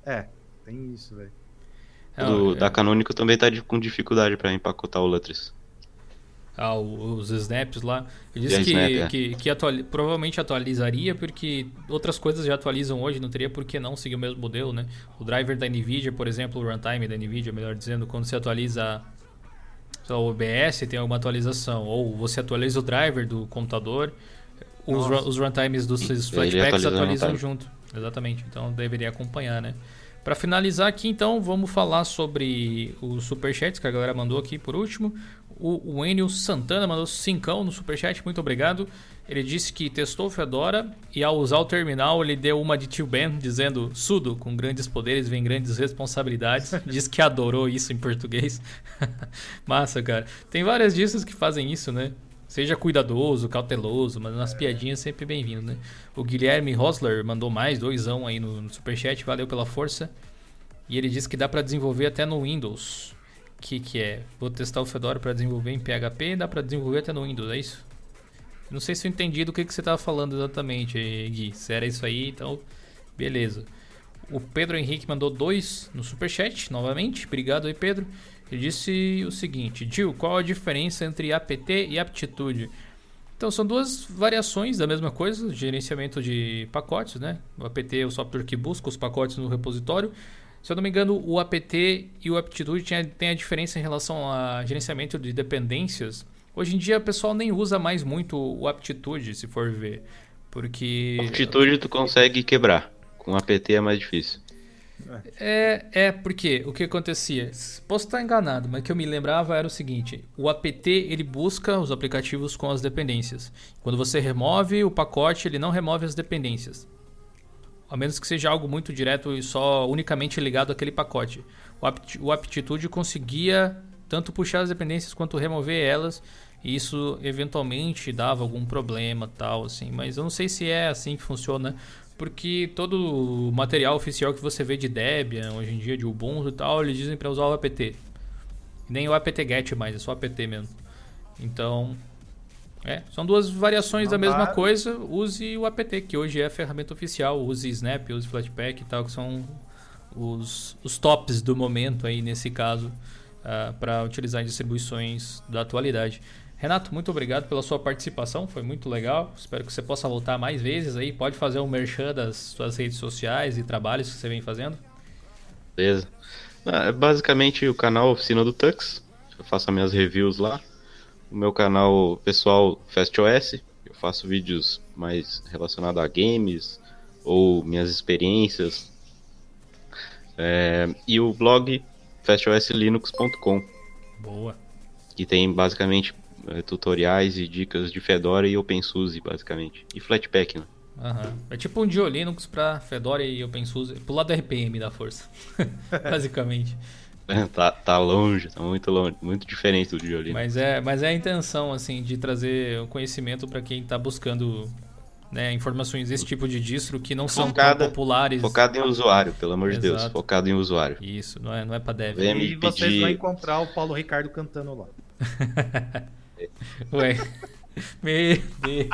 É, tem isso, velho. Do- é- Da Canonical também tá de- com dificuldade pra empacotar o Lutris. Ah, os snaps lá. Eu E disse que, snap, é. que, que atuali- provavelmente atualizaria, porque outras coisas já atualizam hoje, não teria por que não seguir o mesmo modelo, né? O driver da NVIDIA, por exemplo, o runtime da NVIDIA, melhor dizendo, quando você atualiza lá, o OBS, tem alguma atualização, ou você atualiza o driver do computador, os, run- os runtimes dos Ele o atualizam junto. Exatamente, então deveria acompanhar, né? Para finalizar aqui, então, vamos falar sobre os superchats que a galera mandou aqui por último. O, o Enio Santana mandou cincão no superchat, muito obrigado. Ele disse que testou o Fedora e ao usar o terminal ele deu uma de Tio Ben dizendo Sudo, com grandes poderes vem grandes responsabilidades. Diz que adorou isso em português. Massa, cara. Tem várias discos que fazem isso, né? Seja cuidadoso, cauteloso, mas nas piadinhas sempre bem-vindo, né? O Guilherme Rosler mandou mais doisão aí no, no superchat, valeu pela força. E ele disse que dá pra desenvolver até no Windows. Que que é? Vou testar o Fedora pra desenvolver em PHP, dá pra desenvolver até no Windows, é isso? Não sei se eu entendi do que, que você tava falando exatamente, Gui. Se era isso aí, então beleza. O Pedro Henrique mandou dois no superchat, novamente. Obrigado aí, Pedro. Ele disse o seguinte: Gil, qual a diferença entre APT e aptitude? Então, são duas variações da mesma coisa, gerenciamento de pacotes, né? O APT é o software que busca os pacotes no repositório. Se eu não me engano, o APT e o Aptitude tem a diferença em relação a gerenciamento de dependências. Hoje em dia, o pessoal nem usa mais muito o Aptitude, se for ver. Porque. Altitude tu consegue quebrar. Com APT é mais difícil. É, é, porque o que acontecia? Posso estar enganado, mas o que eu me lembrava era o seguinte: o apt ele busca os aplicativos com as dependências. Quando você remove o pacote, ele não remove as dependências. A menos que seja algo muito direto e só unicamente ligado àquele pacote. O, apt, o Aptitude conseguia tanto puxar as dependências quanto remover elas. E isso eventualmente dava algum problema tal, assim. Mas eu não sei se é assim que funciona. Porque todo o material oficial que você vê de Debian, hoje em dia de Ubuntu e tal, eles dizem para usar o apt. Nem o apt-get mais, é só apt mesmo. Então, é, são duas variações da Não mesma dá. coisa. Use o apt, que hoje é a ferramenta oficial. Use Snap, use Flatpak e tal, que são os, os tops do momento aí nesse caso para utilizar em distribuições da atualidade. Renato, muito obrigado pela sua participação, foi muito legal. Espero que você possa voltar mais vezes aí. Pode fazer um merchan das suas redes sociais e trabalhos que você vem fazendo. Beleza? Ah, é basicamente o canal Oficina do Tux. Eu faço as minhas reviews lá. O meu canal pessoal FastOS. Eu faço vídeos mais relacionados a games ou minhas experiências. É, e o blog fastoslinux.com, Boa. que tem basicamente é, tutoriais e dicas de Fedora e OpenSUSE, basicamente. E Flatpak, né? Aham. É tipo um Dio Linux pra Fedora e OpenSUSE, pro lado da RPM da força. Basicamente. Tá, tá longe, tá muito longe, muito diferente do Diolino. Mas é, mas é a intenção, assim, de trazer o conhecimento para quem tá buscando né, informações desse tipo de distro que não são Focada- tão populares. Focado em usuário, pelo amor de Deus, Exato. focado em usuário. Isso, não é, não é pra dev. Vem E vocês vão encontrar o Paulo Ricardo cantando lá. Ué. Meu Deus.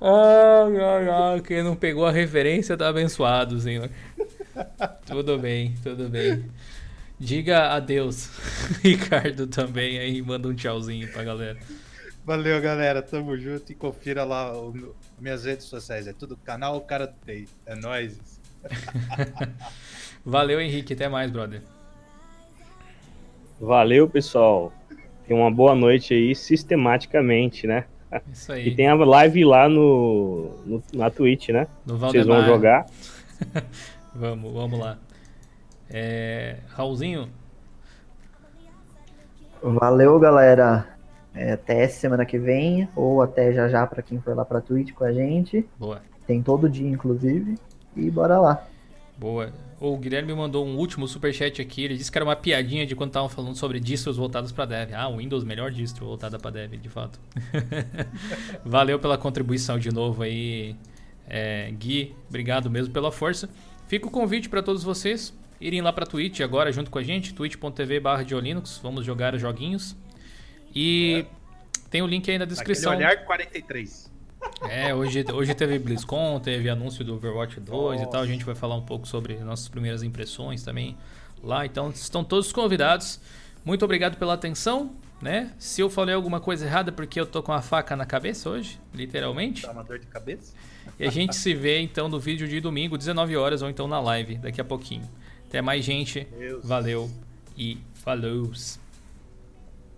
Ai, ai, ai. Quem não pegou a referência tá abençoado, senhor. Tudo bem, tudo bem. Diga adeus, Ricardo, também aí. Manda um tchauzinho pra galera. Valeu, galera. Tamo junto e confira lá o minhas redes sociais. É tudo canal Cara do TI. É nóis. Valeu, Henrique. Até mais, brother. Valeu, pessoal. Tenha uma boa noite aí, sistematicamente, né? Isso aí. E tem a live lá no, no na Twitch, né? No Vocês vão jogar. vamos, vamos lá. É, Raulzinho, Valeu, galera. É, até semana que vem, ou até já já pra quem for lá pra Twitch com a gente. boa. Tem todo dia, inclusive. E bora lá. Boa. O Guilherme mandou um último superchat aqui. Ele disse que era uma piadinha de quando estavam falando sobre distros voltados para dev. Ah, o Windows, melhor distro voltada para dev, de fato. Valeu pela contribuição de novo aí, é, Gui. Obrigado mesmo pela força. Fica o convite para todos vocês irem lá para Twitch agora junto com a gente, twitch.tv barra. Vamos jogar joguinhos. E tem o link aí na descrição. Aquele olhar 43. É, hoje, hoje teve BlizzCon, teve anúncio do Overwatch 2 e tal. A gente vai falar um pouco sobre nossas primeiras impressões também lá. Então, estão todos convidados. Muito obrigado pela atenção, né? Se eu falei alguma coisa errada, porque eu tô com a faca na cabeça hoje, literalmente. Dá uma dor de cabeça? E a gente se vê então no vídeo de domingo, 19 horas, ou então na live daqui a pouquinho. Até mais, gente. Valeu e falou!